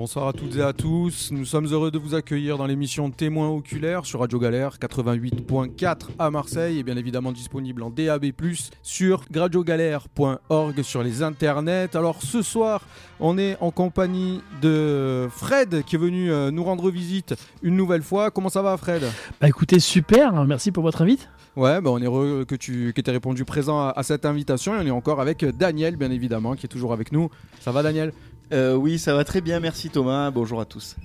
Bonsoir à toutes et à tous. Nous sommes heureux de vous accueillir dans l'émission Témoins oculaires sur Radio Galère 88.4 à Marseille et bien évidemment disponible en DAB+ sur radiogalère.org sur les internets. Alors ce soir, on est en compagnie de Fred qui est venu euh, nous rendre visite une nouvelle fois. Comment ça va Fred? Bah écoutez, super, merci pour votre invite. Ouais, bah on est heureux que tu que aies répondu présent à, à cette invitation et on est encore avec Daniel bien évidemment qui est toujours avec nous. Ça va Daniel? Euh, oui, ça va très bien, merci Thomas. Bonjour à tous.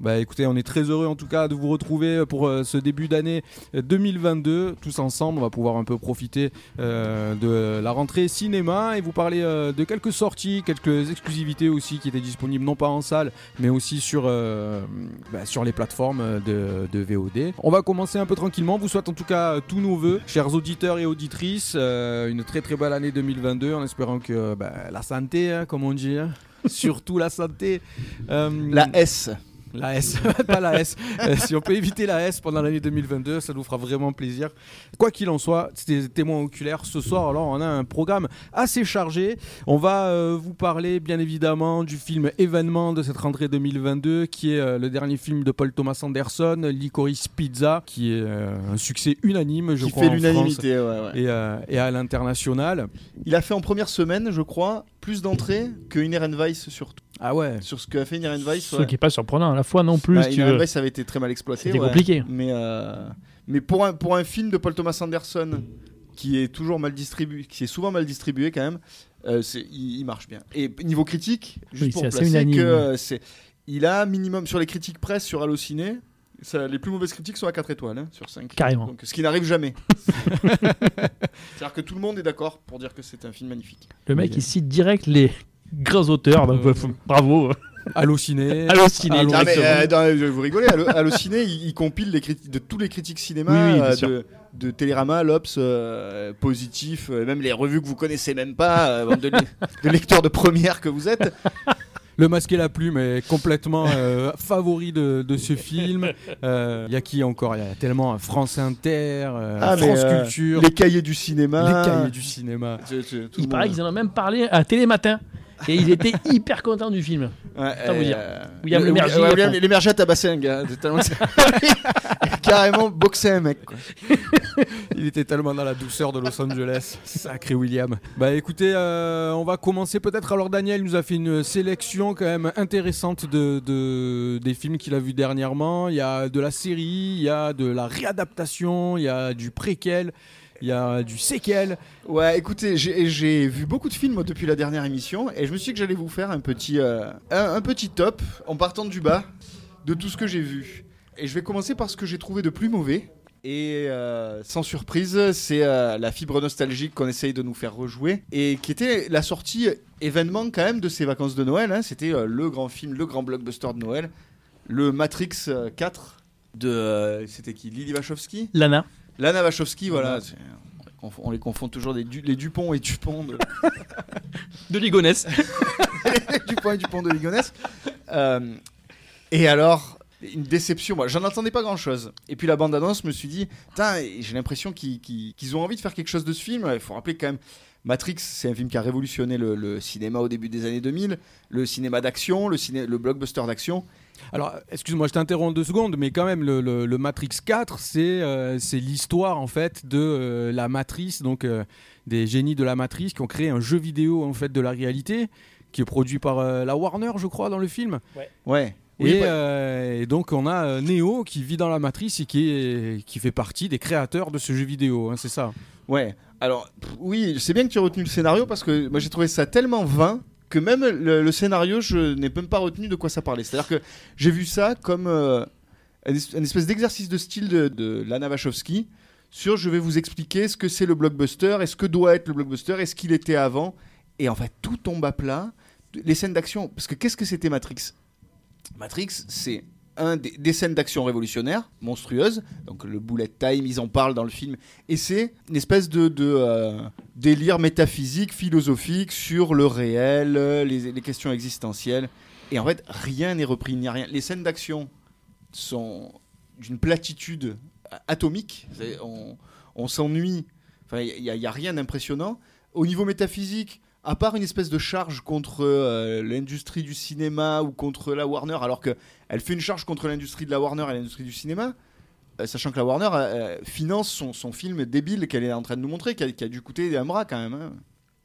Bah écoutez, on est très heureux en tout cas de vous retrouver pour euh, ce début d'année euh, 2022. Tous ensemble, on va pouvoir un peu profiter euh, de la rentrée cinéma et vous parler euh, de quelques sorties, quelques exclusivités aussi qui étaient disponibles non pas en salle, mais aussi sur, euh, bah, sur les plateformes de, de VOD. On va commencer un peu tranquillement. Vous souhaite en tout cas tous nos voeux, chers auditeurs et auditrices, euh, une très très belle année 2022 en espérant que bah, la santé, hein, comme on dit, hein, surtout la santé. euh, La S. la S, pas la S. Euh, si on peut éviter la S pendant l'année 2022, ça nous fera vraiment plaisir. Quoi qu'il en soit, c'était témoins oculaires ce soir. Alors, on a un programme assez chargé. On va euh, vous parler, bien évidemment, du film événement de cette rentrée 2022, qui est euh, le dernier film de Paul Thomas Anderson, Licorice Pizza, qui est un succès unanime, je Qui crois, fait l'unanimité. ouais, ouais. et, et à l'international. Il a fait en première semaine, je crois, plus d'entrées que Inherent Vice sur, Ah ouais. sur ce qu'a fait Inherent Vice. Ce ouais. qui est pas surprenant à la fois non plus. Bah, tu Inherent veux. Vice avait été très mal exploité. C'était ouais. compliqué. Mais, euh, mais pour, un, pour un film de Paul Thomas Anderson qui est toujours mal distribué, qui est souvent mal distribué quand même, euh, il, il marche bien. Et niveau critique, juste Oui, pour placer unanime. que c'est, il a minimum sur les critiques presse sur Allociné. Ça, les plus mauvaises critiques sont à 4 étoiles hein, sur 5. Carrément. Donc, ce qui n'arrive jamais. C'est-à-dire que tout le monde est d'accord pour dire que c'est un film magnifique. Le mec, il cite direct les grands auteurs. Donc, Euh, faut- bravo. Allociné. Allociné. Allô, Ah, mais, euh, dans- vous rigolez, Allo- Allociné, il, il compile les de tous les critiques cinéma, Oui, oui, euh, de, de Télérama, l'Obs, euh, Positif, euh, même les revues que vous connaissez même pas, euh, de, le- de lecteurs de première que vous êtes. Le masque et la plume est complètement euh, favori de, de ce film. Il y a qui encore? Il y a tellement France Inter, euh, Ah, France euh, Culture, Les cahiers du cinéma. les cahiers du cinéma. Tout Il paraît qu'ils en ont même parlé à Télématin. Et il était hyper content du film. Ouais, vous dire. euh, William le- ouais, William a tabassé un gars. tellement- Carrément boxé un mec. Quoi. Il était tellement dans la douceur de Los Angeles. Sacré William. Bah écoutez, euh, on va commencer peut-être. Alors Daniel nous a fait une sélection quand même intéressante de, de- des films qu'il a vus dernièrement. Il y a de la série, il y a de la réadaptation, il y a du préquel, il y a du séquel. Ouais, écoutez, j'ai vu beaucoup de films depuis la dernière émission et je me suis dit que j'allais vous faire un petit, euh, un, un petit top en partant du bas de tout ce que j'ai vu. Et je vais commencer par ce que j'ai trouvé de plus mauvais. Et euh, sans surprise, c'est euh, la fibre nostalgique qu'on essaye de nous faire rejouer et qui était la sortie événement quand même de ces vacances de Noël. hein. C'était euh, le grand film, le grand blockbuster de Noël, le Matrix euh, 4 de, euh, c'était qui, Lily Wachowski? Lana. Lana Wachowski, voilà. on les confond- On les confond toujours des Du- les Dupont et Dupont de De Ligonesse. Dupont et Dupont de Ligonnès. Euh, et alors, une déception. Moi, j'en entendais pas grand chose. Et puis la bande-annonce, je me suis dit, j'ai l'impression qu'ils ont envie de faire quelque chose de ce film. Il faut rappeler quand même. Matrix, c'est un film qui a révolutionné le, le cinéma au début des années 2000, le cinéma d'action, le, ciné- le blockbuster d'action. Alors, excuse-moi, je t'interromps deux secondes, mais quand même, le, le- le Matrix 4, c'est euh, c'est l'histoire en fait de euh, la matrice, donc euh, des génies de la matrice qui ont créé un jeu vidéo en fait de la réalité, qui est produit par euh, la Warner, je crois, dans le film. Ouais. Oui, et, euh, et donc, on a euh, Neo qui vit dans la matrice et qui, est, qui fait partie des créateurs de ce jeu vidéo, hein, c'est ça? Ouais. Alors, pff, oui, c'est bien que tu aies retenu le scénario parce que moi j'ai trouvé ça tellement vain que même le, scénario, je n'ai même pas retenu de quoi ça parlait. C'est-à-dire que j'ai vu ça comme euh, un, es- un espèce d'exercice de style de, de Lana Wachowski sur je vais vous expliquer ce que c'est le blockbuster et ce que doit être le blockbuster et ce qu'il était avant. Et en fait, tout tombe à plat. Les scènes d'action, parce que qu'est-ce que c'était Matrix? Matrix, c'est des, scènes d'action révolutionnaires, monstrueuses. Donc le bullet time, ils en parlent dans le film. Et c'est une espèce de, euh, délire métaphysique, philosophique sur le réel, les, questions existentielles. Et en fait, rien n'est repris, il n'y a rien. Les scènes d'action sont d'une platitude atomique. On, s'ennuie. Enfin, il n'y a rien d'impressionnant. Au niveau métaphysique, à part une espèce de charge contre euh, l'industrie du cinéma ou contre la Warner, alors que elle fait une charge contre l'industrie de la Warner et l'industrie du cinéma, euh, sachant que la Warner euh, finance son, son film débile qu'elle est en train de nous montrer, qui a, qui a dû coûter un bras quand même. hein.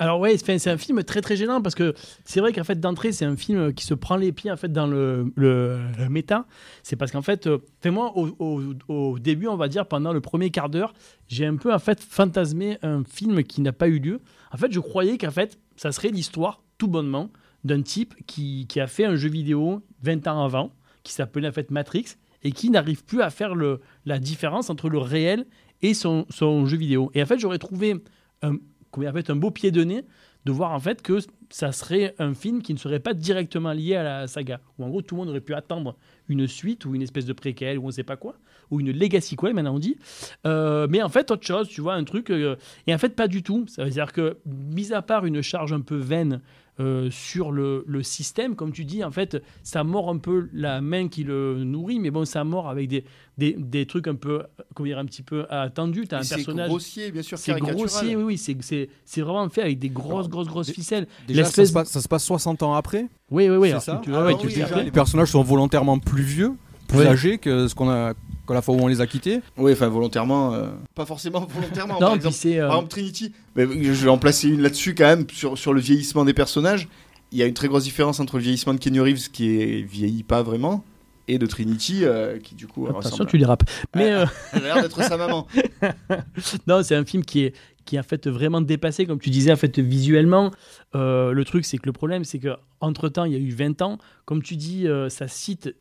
Alors ouais, c'est un film très très gênant parce que c'est vrai qu'en fait d'entrée c'est un film qui se prend les pieds en fait dans le, le, le méta. C'est parce qu'en fait, fait moi au, au- au début on va dire pendant le premier quart d'heure, j'ai un peu en fait fantasmé un film qui n'a pas eu lieu. En fait, je croyais qu'en fait ça serait l'histoire tout bonnement d'un type qui, qui a fait un jeu vidéo 20 ans avant qui s'appelait en fait Matrix et qui n'arrive plus à faire le, la différence entre le réel et son, son jeu vidéo. Et en fait, j'aurais trouvé un, en un beau pied de nez de voir en fait que ça serait un film qui ne serait pas directement lié à la saga. Ou en gros, tout le monde aurait pu attendre une suite ou une espèce de préquel ou on ne sait pas quoi, ou une legacy quel maintenant on dit. Euh, mais en fait, autre chose, tu vois, un truc. euh, et en fait, pas du tout. Ça veut dire que, mis à part une charge un peu vaine euh, sur le, le système, comme tu dis, en fait, ça mord un peu la main qui le nourrit, mais bon, ça mord avec des, des, des trucs un peu, comment dire, un petit peu attendus. Tu as Et un C'est grossier, bien sûr, C'est grossier, oui, oui, c'est- vraiment fait avec des grosses, Alors, grosses, grosses ficelles. Déjà, ça se, passe, ça se passe 60 ans après. Oui, oui, oui. c'est alors, ça tu, Ah ouais, tu déjà. Les personnages sont volontairement plus vieux, plus âgés que ce qu'on a que la fois où on les a quittés. Oui, enfin volontairement, euh, pas forcément volontairement. Non, par exemple, euh, Par exemple, Trinity, mais je vais en placer une là-dessus quand même, sur, sur le vieillissement des personnages. Il y a une très grosse différence entre le vieillissement de Kenny Reeves, qui est vieillit pas vraiment, et de Trinity, euh, qui du coup Attention, ressemble. tu dérapes. Mais euh, Elle a l'air d'être sa maman. non, c'est un film qui est qui est en fait vraiment dépassé, comme tu disais, en fait visuellement. Euh, le truc, c'est que le problème, c'est que entre temps, il y a eu 20 ans. Comme tu dis, euh, ça cite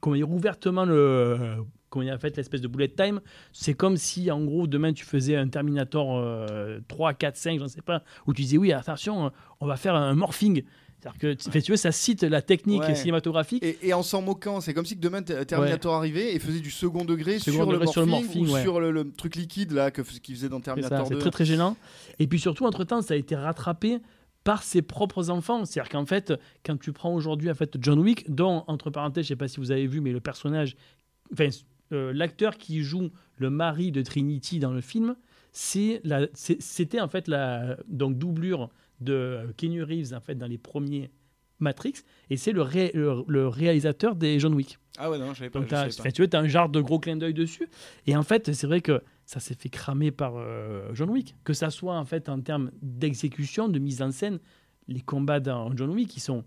comment dire, ouvertement le comment dire, en fait l'espèce de bullet time. C'est comme si, en gros, demain tu faisais un Terminator euh, 3, 4, 5, je ne sais pas, où tu disais oui, attention, on va faire un morphing. C'est-à-dire que, tu- veux, ça cite la technique Ouais. cinématographique. Et, et en s'en moquant, c'est comme si que demain Ter- Terminator arrivait et faisait du second degré, Second sur, degré le sur le morphing, morphing, ou ouais. sur le, le truc liquide là que qu'il faisait dans Terminator ça, c'est 2. très très gênant. Et puis surtout, entre-temps, ça a été rattrapé par ses propres enfants. C'est-à-dire qu'en fait, quand tu prends aujourd'hui en fait, John Wick, dont, entre parenthèses, je sais pas si vous avez vu, mais le personnage, euh, l'acteur qui joue le mari de Trinity dans le film, c'était en fait la donc, doublure de Keanu Reeves en fait, dans les premiers Matrix, et c'est le réalisateur des John Wick. Ah ouais, non, je savais pas. Donc, je t'as- savais pas. tu vois, as un genre de gros clin d'œil dessus. Et en fait, c'est vrai que ça s'est fait cramer par euh, John Wick. Que ça soit en fait en termes d'exécution, de mise en scène, les combats dans John Wick, ils sont.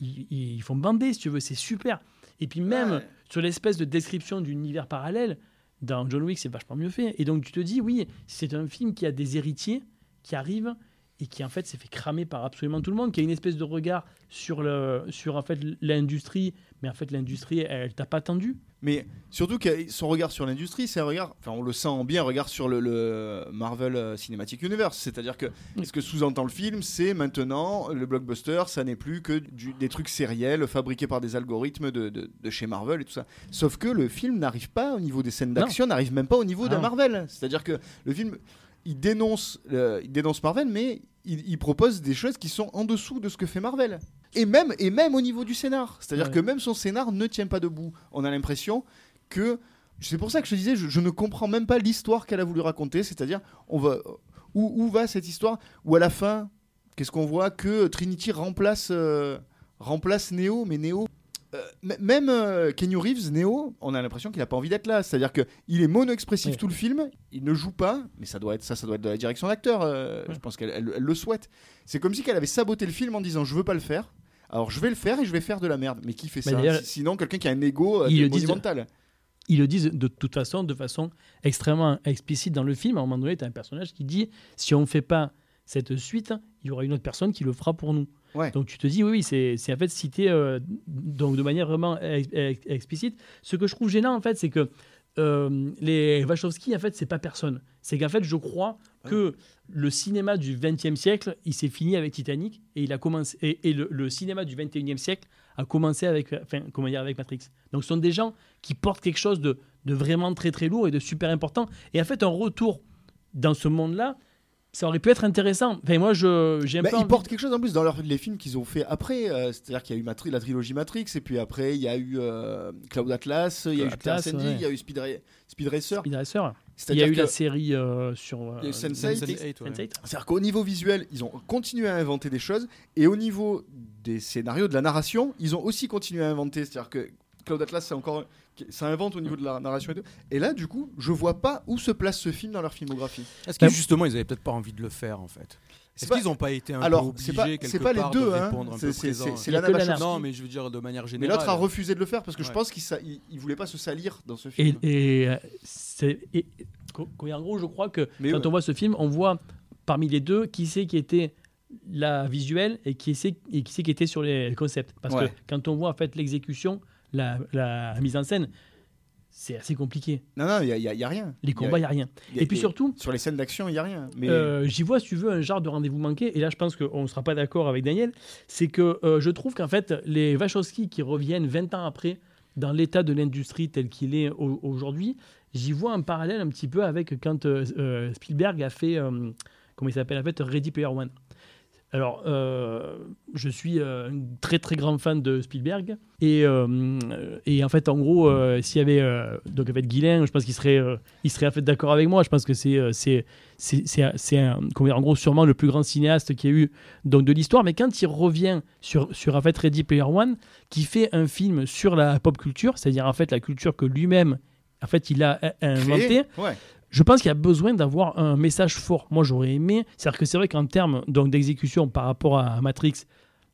Ils, ils font bander, si tu veux, c'est super. Et puis même Ouais. sur l'espèce de description d'univers parallèle, dans John Wick, c'est vachement mieux fait. Et donc tu te dis, oui, c'est un film qui a des héritiers qui arrivent et qui en fait s'est fait cramer par absolument tout le monde, qui a une espèce de regard sur, le, sur en fait l'industrie, mais en fait l'industrie, elle, elle t'a pas attendu. Mais surtout que son regard sur l'industrie, c'est un regard, enfin on le sent bien, un regard sur le, le Marvel Cinematic Universe. C'est-à-dire que ce que sous-entend le film, c'est maintenant le blockbuster, ça n'est plus que du- des trucs sériels fabriqués par des algorithmes de, de- de chez Marvel et tout ça. Sauf que le film n'arrive pas au niveau des scènes d'action, n'arrive même pas au niveau Ah de non. Marvel. C'est-à-dire que le film, il dénonce, euh, il dénonce Marvel, mais il, il propose des choses qui sont en dessous de ce que fait Marvel. Et même, et même au niveau du scénar. C'est-à-dire Ouais. que même son scénar ne tient pas debout. On a l'impression que. C'est pour ça que je te disais, je, je ne comprends même pas l'histoire qu'elle a voulu raconter. C'est-à-dire, on va. Où, où va cette histoire? Où à la fin, qu'est-ce qu'on voit? Que Trinity remplace, euh, remplace Neo, mais Neo. Euh, même euh, Keanu Reeves, Neo, on a l'impression qu'il n'a pas envie d'être là. C'est-à-dire qu'il est mono-expressif Ouais. tout le film, il ne joue pas, mais ça doit être ça, ça doit être de la direction d'acteur. euh, Ouais. Je pense qu'elle elle- elle le souhaite. C'est comme si qu'elle avait saboté le film en disant je veux pas le faire. Alors je vais le faire et je vais faire de la merde. Mais qui fait Mais ça Sinon quelqu'un qui a un ego euh, Ils le disent- monumental. Ils le disent de toute façon, de façon extrêmement explicite dans le film. À un moment donné, tu as un personnage qui dit si on ne fait pas cette suite, il y aura une autre personne qui le fera pour nous. Ouais. Donc tu te dis, oui, oui, c'est en fait cité euh, donc de manière vraiment ex- ex- explicite. Ce que je trouve gênant, en fait, c'est que euh, les Wachowski, en fait, c'est pas personne. C'est qu'en fait, je crois que le cinéma du XXe siècle, il s'est fini avec Titanic et il a commencé et, et le, le cinéma du XXIe siècle a commencé avec, enfin, comment dire, avec Matrix. Donc, ce sont des gens qui portent quelque chose de, de vraiment très très lourd et de super important. Et en fait, un retour dans ce monde-là, ça aurait pu être intéressant. Enfin, moi, je j'ai un Bah, peu ils envie- portent quelque chose en plus dans leur- les films qu'ils ont fait après. euh, C'est-à-dire qu'il y a eu Matri- la trilogie Matrix, et puis après il y a eu euh, Cloud Atlas, il y a eu Jupiter Ascending, ouais. il y a eu Speed, Ra- Speed Racer. Speed Racer. Il y a eu que- la série euh, sur. euh, Il y a eu Sense8, Sense8, ouais. Sense8. C'est-à-dire qu'au niveau visuel, ils ont continué à inventer des choses, et au niveau des scénarios, de la narration, ils ont aussi continué à inventer. C'est-à-dire que Cloud Atlas, c'est encore, ça invente au niveau de la narration et tout. Et là, du coup, je vois pas où se place ce film dans leur filmographie. Est-ce que Bah, justement, ils avaient peut-être pas envie de le faire en fait? Est-ce pas- qu'ils n'ont pas été un Alors, peu obligés c'est pas- quelque c'est pas les part deux, de hein. répondre un C'est- peu c'est- présent c'est- Lana. Wachowski. Non, mais je veux dire de manière Mais générale. l'autre a refusé de le faire parce que je pense qu'il sa- il, il voulait pas se salir dans ce film. et, euh, en gros, je crois que Mais quand ouais. on voit ce film, on voit parmi les deux qui c'est qui était la visuelle et qui c'est et qui c'est qui était sur les concepts. Parce Ouais. que quand on voit en fait l'exécution, la, la mise en scène, c'est assez compliqué. Non, non, il y, a- rien. Les combats, il n'y a rien. Et puis surtout, Sur les scènes d'action, il y a rien. Mais Euh, J'y vois, si tu veux, un genre de rendez-vous manqué. Et là, je pense qu'on ne sera pas d'accord avec Daniel. C'est que euh, je trouve qu'en fait, les Wachowski qui reviennent 20 ans après dans l'état de l'industrie tel qu'il est au- aujourd'hui, j'y vois un parallèle un petit peu avec quand euh, Spielberg a fait, comment il s'appelle, en fait, Ready Player One. Alors, euh, je suis euh, un très très grand fan de Spielberg et, euh, et en fait, en gros, s'il y avait donc en fait Guilain, je pense qu'il serait, il serait en fait d'accord avec moi. Je pense que c'est c'est c'est en gros sûrement le plus grand cinéaste qui a eu donc de l'histoire. Mais quand il revient sur sur en fait Ready Player One, qui fait un film sur la pop culture, c'est-à-dire en fait la culture que lui-même en fait il a inventé. ouais. Je pense qu'il y a besoin d'avoir un message fort. Moi, j'aurais aimé. C'est-à-dire que c'est vrai qu'en termes donc d'exécution par rapport à Matrix,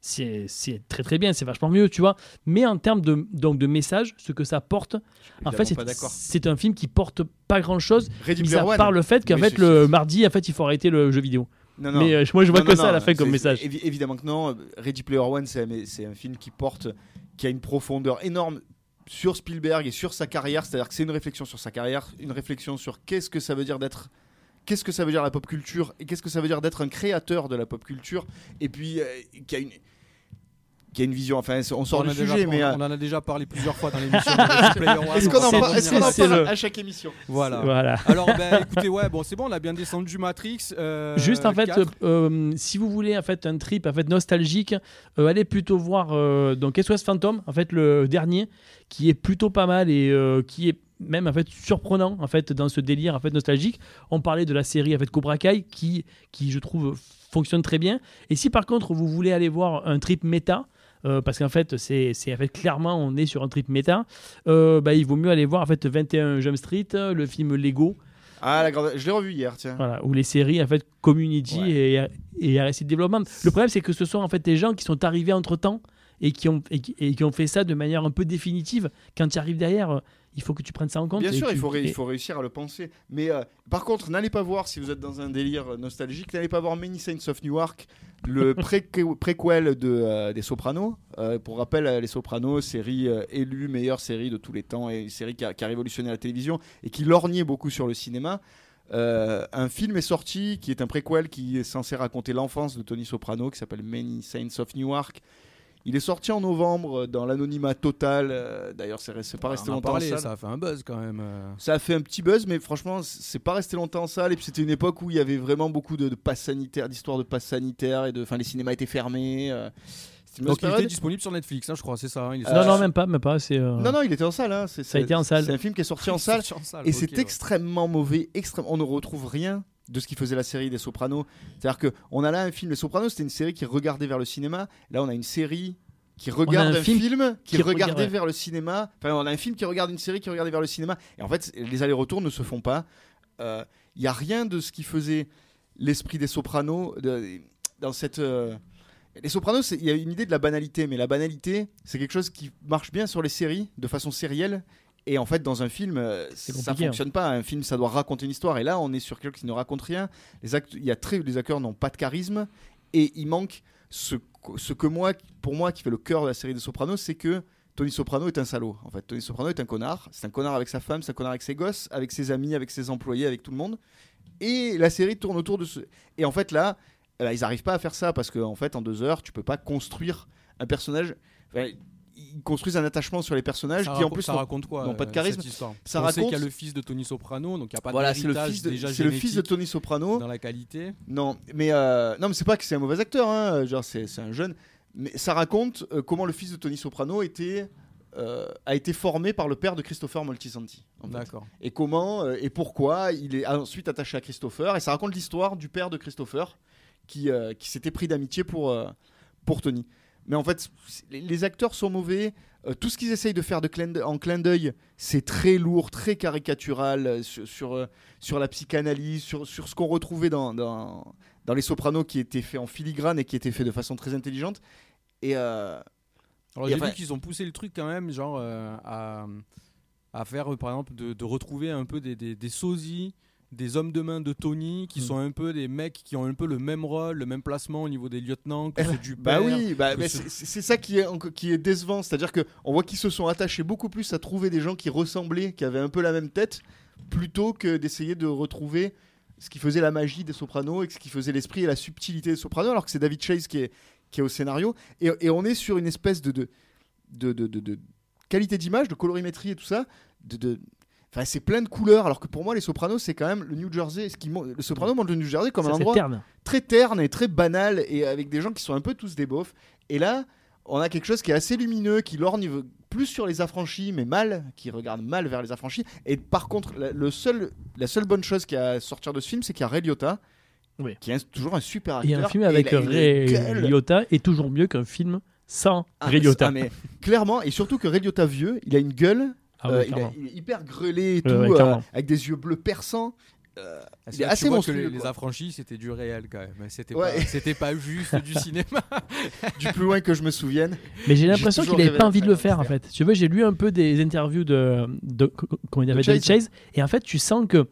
c'est c'est très très bien, c'est vachement mieux, tu vois. Mais en termes de donc de message, ce que ça porte, en fait, c'est un film qui porte pas Ready mis à One. part le fait qu'en fait le mardi, en fait, il faut arrêter le jeu vidéo. Non, non. Mais euh, moi, je vois Non, que ça à la fin comme message. évi- évidemment que non. Ready Player One, c'est un film qui porte, qui a une profondeur énorme sur Spielberg et sur sa carrière. C'est-à-dire que c'est une réflexion sur sa carrière, une réflexion sur qu'est-ce que ça veut dire d'être. Qu'est-ce que ça veut dire la pop culture et qu'est-ce que ça veut dire d'être un créateur de la pop culture et puis euh, a une qui a une vision enfin on sort on, du déjà- sujet on- mais euh, on en a déjà parlé plusieurs fois dans l'émission. est-ce qu'on en, parle le- à chaque émission? Voilà. Voilà. Alors, ben, écoutez, ouais, bon, c'est bon, on a bien descendu Matrix. euh, Juste en fait, 4. euh, si vous voulez en fait un trip en fait nostalgique, euh, allez plutôt voir euh, donc SOS Phantom, en fait le dernier, qui est plutôt pas mal et euh, qui est même en fait surprenant en fait dans ce délire en fait nostalgique. On parlait de la série en fait Cobra Kai qui qui je trouve fonctionne très bien. Et si par contre vous voulez aller voir un trip méta euh, parce qu'en fait, c'est c'est- en fait clairement on est sur un trip méta. euh, bah, il vaut mieux aller voir en fait 21 Jump Street, euh, le film Lego, ah la grande je l'ai revu hier tiens voilà, ou les séries en fait Community Ouais. et, et Arrested Development. Le problème c'est que ce sont en fait des gens qui sont arrivés entre temps et qui ont et qui, et qui ont fait ça de manière un peu définitive. Quand tu arrives derrière, il faut que tu prennes ça en compte. Bien sûr, tu- il faut, il faut réussir à le penser. Mais euh, par contre, n'allez pas voir, si vous êtes dans un délire nostalgique, n'allez pas voir Many Saints of Newark, le pré- préquel de, euh, des Sopranos. Euh, pour rappel, euh, Les Sopranos, série élue meilleure série de tous les temps et une série qui a, qui a révolutionné la télévision et qui lorgnait beaucoup sur le cinéma. Un film est sorti qui est un préquel qui est censé raconter l'enfance de Tony Soprano qui s'appelle Many Saints of Newark. Il est sorti en novembre euh, dans l'anonymat total. euh, D'ailleurs, c'est pas resté on en longtemps en salle. ça a fait un buzz quand même. euh. Ça a fait un petit buzz, mais franchement, c'est pas resté longtemps en salle. Et puis c'était une époque où il y avait vraiment beaucoup de, de passes sanitaires, d'histoires de passes sanitaires, et de, enfin, les cinémas étaient fermés. euh, Donc il était disponible sur Netflix, hein, je crois, c'est ça. hein, il est Non, non, même pas, même pas. C'est euh, Non, non, il était en salle. hein, c'est- Ça a été en salle. C'est un film qui est sorti en salle. sorti en salle, Et c'est ouais. extrêmement mauvais. Extrême... On ne retrouve rien de ce qui faisait la série des Sopranos. C'est-à-dire que on a là un film. Les Sopranos, c'était une série qui regardait vers le cinéma. Là, on a une série qui regarde un un, film film, qui, qui regardait regarde- vers le cinéma. Enfin, on a un film qui regarde une série qui regardait vers le cinéma. Et en fait, les allers-retours ne se font pas. Il n'y a rien de ce qui faisait l'esprit des Sopranos de- dans cette. euh, Les Sopranos, il y a une idée de la banalité, mais la banalité, c'est quelque chose qui marche bien sur les séries, de façon sérielle. Et en fait, dans un film, euh, ça compliqué, hein. fonctionne pas. Un film, ça doit raconter une histoire. Et là, on est sur quelque chose qui ne raconte rien. Les, act- il y a très, les acteurs n'ont pas de charisme. Et il manque ce, ce que moi, pour moi, qui fait le cœur de la série des Sopranos, c'est que Tony Soprano est un salaud. En fait, Tony Soprano est un connard. C'est un connard avec sa femme, c'est un connard avec ses gosses, avec ses amis, avec ses employés, avec tout le monde. Et la série tourne autour de ce. Et en fait, là, eh ben, ils n'arrivent pas à faire ça parce qu'en en fait, en deux heures, tu peux pas construire un personnage. Enfin, ils construisent un attachement sur les personnages Ça qui en plus ça n'ont- raconte quoi n'ont pas de euh, charisme. cette Ça On raconte- qu'il y a le fils de Tony Soprano, donc il n'y a pas Voilà, c'est le fils de, déjà c'est le fils de génétique Tony Soprano. dans la qualité. Non, mais euh, non, mais c'est pas que c'est un mauvais acteur, hein, genre c'est c'est un jeune, mais ça raconte euh, comment le fils de Tony Soprano était euh, a été formé par le père de Christopher Moltisanti. D'accord. Et comment euh, et pourquoi il est ensuite attaché à Christopher. Et ça raconte l'histoire du père de Christopher qui, euh, qui s'était pris d'amitié pour, euh, pour Tony. Mais en fait, les, acteurs sont mauvais. Euh, tout ce qu'ils essayent de faire de clin d'œil- en clin d'œil, c'est très lourd, très caricatural euh, sur, sur, euh, sur la psychanalyse, sur, sur ce qu'on retrouvait dans, dans, dans Les Sopranos qui était fait en filigrane et qui était fait de façon très intelligente. Et Alors j'ai vu qu'ils ont poussé le truc quand même, genre à, à faire par exemple de, de retrouver un peu des, des, des sosies, des hommes de main de Tony, qui Mm. sont un peu des mecs qui ont un peu le même rôle, le même placement au niveau des lieutenants que ceux du Bah oui, bah, ce- c'est ça qui est, qui est décevant. C'est-à-dire qu'on voit qu'ils se sont attachés beaucoup plus à trouver des gens qui ressemblaient, qui avaient un peu la même tête, plutôt que d'essayer de retrouver ce qui faisait la magie des sopranos et ce qui faisait l'esprit et la subtilité des sopranos, alors que c'est David Chase qui est, qui est au scénario. Et, et on est sur une espèce de, de, de, de- qualité d'image, de colorimétrie et tout ça. De- Enfin, c'est plein de couleurs, alors que pour moi, les Sopranos, c'est quand même le New Jersey. Ce qui, le Soprano montre le New Jersey comme Ça, un endroit terne. très terne et très banal et avec des gens qui sont un peu tous des beaufs. Et là, on a quelque chose qui est assez lumineux, qui lorgne plus sur les affranchis, mais mal, qui regarde mal vers les affranchis. Et par contre, la, le seul, la seule bonne chose qui a à sortir de ce film, c'est qu'il y a Ray Liotta, Oui. qui est toujours un super Et acteur. un film avec une Ray gueule. Liotta est toujours mieux qu'un film sans Ah, Ray Liotta. ah, mais clairement, et surtout que Ray Liotta vieux, il a une gueule, Ah ouais, euh, il, a- clairement. il est hyper grelé et tout, Ouais, euh, avec des yeux bleus perçants. Euh, Ah, il c'est assez tu vois que monstrueux, les, affranchis c'était du réel quand même. C'était Ouais. pas, pas juste du cinéma. du plus loin que je me souvienne. Mais j'ai l'impression qu'il avait rêvé pas envie de le faire en fait. Tu veux, j'ai lu un peu des interviews de, de De David Chase. Chase et en fait, tu sens que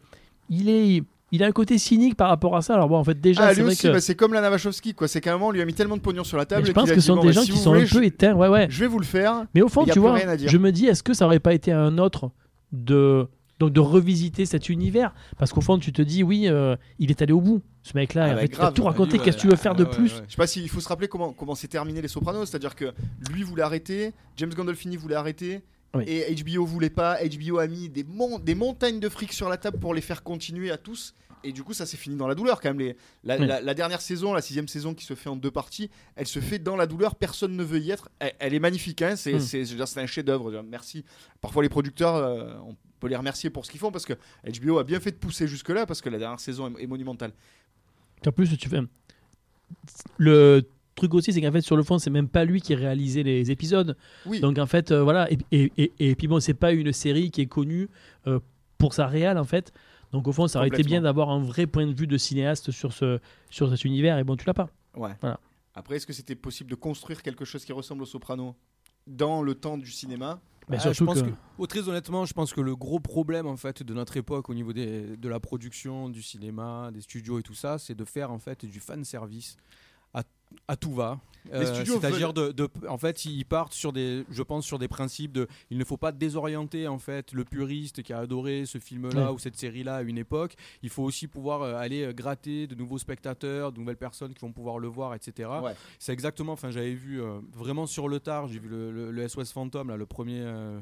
il est il a un côté cynique par rapport à ça. Alors bon, en fait, déjà, Ah, c'est lui vrai aussi, que bah, c'est comme la Navachowski, quoi. C'est qu'à un moment, on lui a mis tellement de pognon sur la mais table. je pense que ce sont bon, des bah, gens si qui sont voulez, un peu je- éteints. Ouais, ouais. Je vais vous le faire. Mais au fond, tu vois, je me dis, est-ce que ça aurait pas été un autre de donc de revisiter cet univers? Parce qu'au fond, tu te dis, oui, euh, il est allé au bout. Ce mec-là, Ah il bah, il a grave. tout raconté. Lui, Qu'est-ce que tu veux faire de ouais, plus? Je sais pas s'il faut se rappeler comment comment s'est terminé les Sopranos, c'est-à-dire que lui voulait arrêter, James Gandolfini voulait arrêter. Oui. Et HBO voulait pas, HBO a mis des, mon- des montagnes de fric sur la table pour les faire continuer à tous. Et du coup, ça s'est fini dans la douleur quand même. Les, la, Oui. la- la dernière saison, la sixième saison qui se fait en deux parties, elle se fait dans la douleur. Personne ne veut y être. Elle, elle est magnifique. Hein, c'est Mm. un chef-d'œuvre. Merci. Parfois, les producteurs, euh, on peut les remercier pour ce qu'ils font parce que HBO a bien fait de pousser jusque-là parce que la dernière saison est, est monumentale. En plus, tu fais. Le truc aussi, c'est qu'en fait, sur le fond, c'est même pas lui qui réalisait les épisodes. Oui. Donc en fait, euh, voilà. Et, et, et, et puis bon, c'est pas une série qui est connue euh, pour sa réal en fait. Donc au fond, ça aurait été bien d'avoir un vrai point de vue de cinéaste sur, ce, sur cet univers. Et bon, tu l'as pas. Ouais. Voilà. Après, est-ce que c'était possible de construire quelque chose qui ressemble au Soprano dans le temps du cinéma? Mais Ah, surtout je pense que- que... oh, très honnêtement, je pense que le gros problème en fait de notre époque au niveau des, de la production, du cinéma, des studios et tout ça, c'est de faire en fait du fan service à, tout va. Euh, Les studios C'est-à-dire de, de- en fait, ils partent sur des, je pense sur des principes de, il ne faut pas désorienter en fait le puriste qui a adoré ce film-là Ouais. ou cette série-là à une époque. Il faut aussi pouvoir euh, aller euh, gratter de nouveaux spectateurs, de nouvelles personnes qui vont pouvoir le voir, etc. Ouais. C'est exactement. Enfin, j'avais vu euh, vraiment sur le tard. J'ai vu le, le- le SOS Phantom, là, le premier, euh,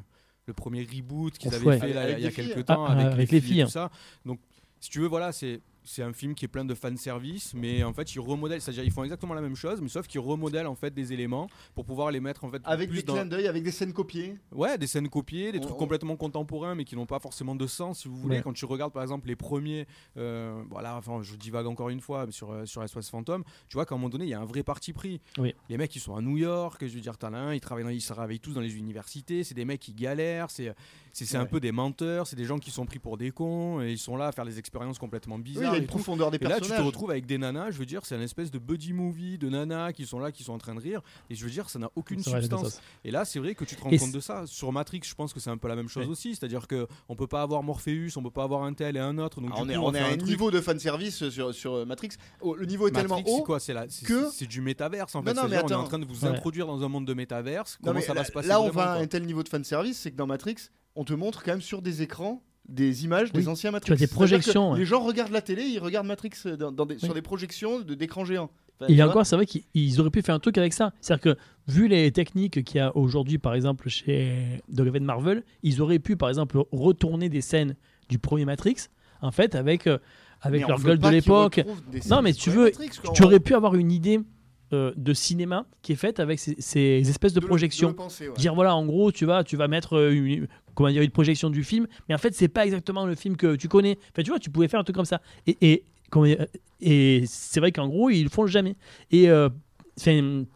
le premier reboot qu'ils avaient ouais. fait là, il y a filles. quelques temps Ah, avec, avec les les filles, et filles. tout ça. Donc, si tu veux, voilà, c'est c'est un film qui est plein de fan service, mais en fait, ils remodèlent, c'est-à-dire ils font exactement la même chose, mais sauf qu'ils remodèlent en fait des éléments pour pouvoir les mettre en fait Avec plus des dans clins d'œil, avec des scènes copiées. Ouais, des scènes copiées, des On- trucs on- complètement contemporains, mais qui n'ont pas forcément de sens, si vous voulez. Ouais. Quand tu regardes, par exemple, les premiers, euh, voilà, enfin, je divague encore une fois mais sur, euh, sur SOS Phantom, tu vois qu'à un moment donné, il y a un vrai parti pris. Oui. Les mecs, ils sont à New York, je veux dire, t'en as un, ils, travaillent dans- ils se réveillent tous dans les universités, c'est des mecs qui galèrent, c'est c'est un peu des menteurs, c'est des gens qui sont pris pour des cons, et ils sont là à faire des expériences complètement bizarres. Et une tout. profondeur des Et là, tu personnages. te retrouves avec des nanas, je veux dire, c'est un espèce de buddy movie de nanas qui sont là, qui sont en train de rire, et je veux dire, ça n'a aucune substance. Et là, c'est vrai que tu te rends Et compte de ça. Sur Matrix, je pense que c'est un peu la même chose Ouais. aussi. C'est-à-dire que on peut pas avoir Morpheus, on peut pas avoir un tel et un autre. Donc, Ah, on est, coup, on est à un truc- niveau de fanservice sur, sur euh, Matrix. Oh, le niveau est Matrix, tellement haut. quoi? C'est que- du métaverse en Non, fait. non, mais C'est-à-dire, on est en train de vous introduire dans un monde de métaverse. Comment ça va se passer là, on va à un tel niveau de fanservice, c'est que dans Matrix, on te montre quand même sur des écrans des images Oui. des anciens Matrix. Tu as des projections, ouais. Les gens regardent la télé, ils regardent Matrix euh, dans- dans des- sur des projections de- d'écrans géants. Enfin, Et encore, c'est vrai qu'ils ils auraient pu faire un truc avec ça. C'est-à-dire que, vu les techniques qu'il y a aujourd'hui, par exemple, chez Donovan Marvel, ils auraient pu, par exemple, retourner des scènes du premier Matrix, en fait, avec, euh, avec Mais leur gueule de l'époque. Non, mais tu veux- Matrix. Tu aurais pu avoir une idée euh, de cinéma qui est faite avec ces, ces espèces de projections. le penser, ouais. Dire voilà, en gros, tu vas, tu vas mettre euh, une, comment dire, une projection du film, mais en fait, c'est pas exactement le film que tu connais. Enfin, tu vois, tu pouvais faire un truc comme ça. Et, et, c'est vrai qu'en gros, ils le font jamais. Et euh,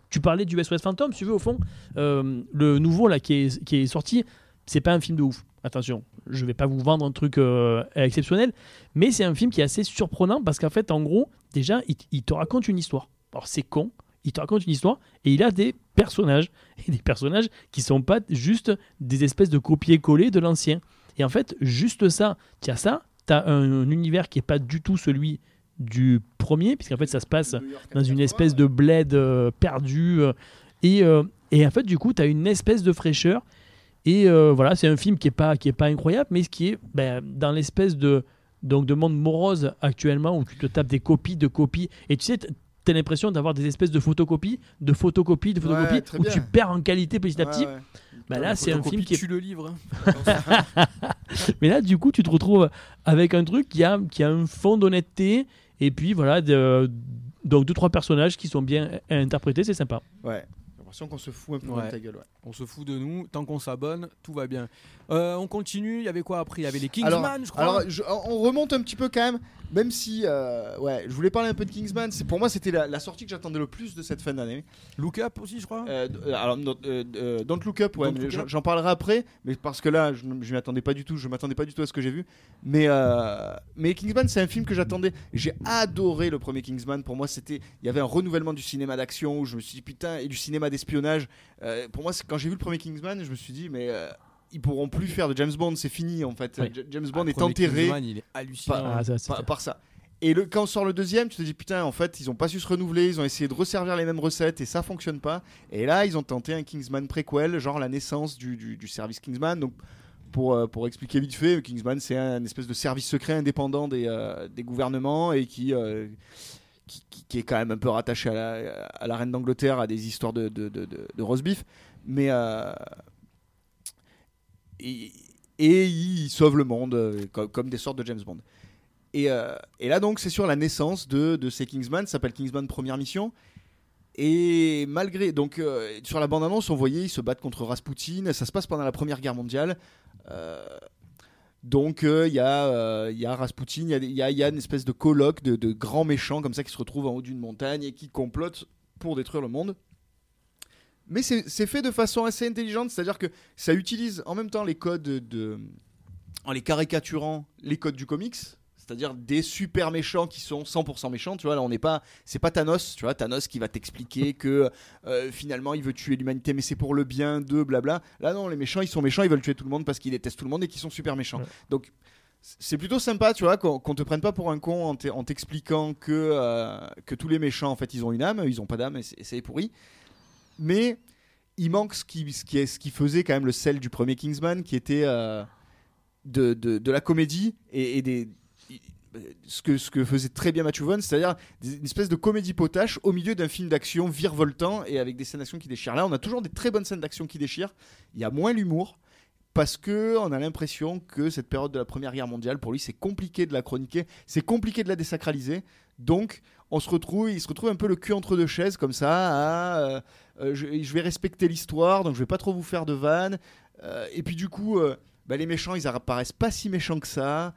tu parlais du SOS Phantom, si tu veux, au fond, euh, le nouveau là qui est, qui est sorti, c'est pas un film de ouf. Attention, je vais pas vous vendre un truc euh, exceptionnel, mais c'est un film qui est assez surprenant parce qu'en fait, en gros, déjà, il, il te raconte une histoire. Alors, c'est con, il te raconte une histoire et il a des personnages et des personnages qui sont pas juste des espèces de copier-coller de l'ancien. Et en fait, juste ça, tu as ça, tu as un, un univers qui est pas du tout celui du premier, puisqu'en fait, ça se passe dans une 80, espèce de bled euh, perdu. euh, et, euh, et en fait, du coup, tu as une espèce de fraîcheur. Et euh, voilà, c'est un film qui est pas, qui est pas incroyable, mais qui est ben, dans l'espèce de, donc, de monde morose actuellement où tu te tapes des copies de copies. Et tu sais, t'as l'impression d'avoir des espèces de photocopies, de photocopies, de Ouais, photocopies, très où bien. tu perds en qualité petit à petit. Ouais, ouais. Bah là, c'est un film qui est Tu le livre. mais là, du coup, tu te retrouves avec un truc qui a, qui a un fond d'honnêteté. Et puis, voilà, de- donc deux, trois personnages qui sont bien interprétés, c'est sympa. Ouais. L'impression qu'on se fout un peu Ouais. de ta gueule. Ouais. On se fout de nous. Tant qu'on s'abonne, tout va bien. Euh, on continue. Il y avait quoi après? Il y avait les Kingsman, alors, je crois. alors, je- on remonte un petit peu quand même, même si, euh, ouais, je voulais parler un peu de Kingsman. C'est pour moi, c'était la, la sortie que j'attendais le plus de cette fin d'année. Look Up aussi, je crois. Euh, alors, euh, Don't Look Up, ouais, j'en- parlerai après, mais parce que là, je, ne- je m'y attendais pas du tout. Je m'attendais pas du tout à ce que j'ai vu. Mais, mais Kingsman, c'est un film que j'attendais. J'ai adoré le premier Kingsman. Pour moi, c'était, il y avait un renouvellement du cinéma d'action où je me suis dit putain et du cinéma d'espionnage. Euh, pour moi, c'est- quand j'ai vu le premier Kingsman, je me suis dit mais euh, ils pourront plus faire de James Bond, c'est fini en fait. Oui. James Ah, Bond est enterré Kingsman, il est hallucinant. Ah, ça, par, par ça. Et le, quand on sort le deuxième, tu te dis putain, en fait, ils ont pas su se renouveler, ils ont essayé de resservir les mêmes recettes et ça fonctionne pas. Et là, ils ont tenté un Kingsman préquel, genre la naissance du, du- du service Kingsman. Donc, pour, euh, pour expliquer vite fait, Kingsman, c'est un espèce de service secret indépendant des, euh, des gouvernements et qui, euh, qui, est quand même un peu rattaché à la, reine d'Angleterre, à des histoires de, de, roast beef. Mais. euh, et, et ils sauvent le monde euh, comme, des sortes de James Bond. Et, euh, là, donc, c'est sur la naissance de, ces Kingsman, ça s'appelle Kingsman Première Mission. Et malgré. Donc, sur la bande-annonce, on voyait, ils se battent contre Rasputin. Ça se passe pendant la Première Guerre mondiale. Donc, euh, il y, a, euh, y a Rasputin, il y y, y a une espèce de colloque de, de grands méchants comme ça qui se retrouvent en haut d'une montagne et qui complotent pour détruire le monde. Mais c'est fait de façon assez intelligente, c'est-à-dire que ça utilise en même temps les codes de. en les caricaturant les codes du comics, c'est-à-dire des super méchants qui sont 100% méchants, tu vois, là on n'est pas. C'est pas Thanos, tu vois, Thanos qui va t'expliquer que euh, finalement il veut tuer l'humanité mais c'est pour le bien de blabla. Là non, les méchants ils sont méchants, ils veulent tuer tout le monde parce qu'ils détestent tout le monde et qu'ils sont super méchants. Ouais. Donc c'est plutôt sympa, tu vois, qu'on qu'on te prenne pas pour un con en t'e- en t'expliquant que, euh, que tous les méchants, en fait, ils ont une âme, ils ont pas d'âme et c'est et c'est pourri. Mais il manque ce qui, ce, qui est, ce qui faisait quand même le sel du premier Kingsman, qui était euh, de, de, de la comédie et, et des. Ce que, ce que faisait très bien Matthew Vaughn, c'est-à-dire une espèce de comédie potache au milieu d'un film d'action virevoltant et avec des scènes d'action qui déchirent. Là, on a toujours des très bonnes scènes d'action qui déchirent. Il y a moins l'humour parce que on a l'impression que cette période de la Première Guerre mondiale, pour lui, c'est compliqué de la chroniquer, c'est compliqué de la désacraliser. Donc, on se retrouve, il se retrouve un peu le cul entre deux chaises comme ça. Euh, euh, je, vais respecter l'histoire, donc je vais pas trop vous faire de vannes. Euh, et puis du coup, bah, les méchants, ils apparaissent pas si méchants que ça.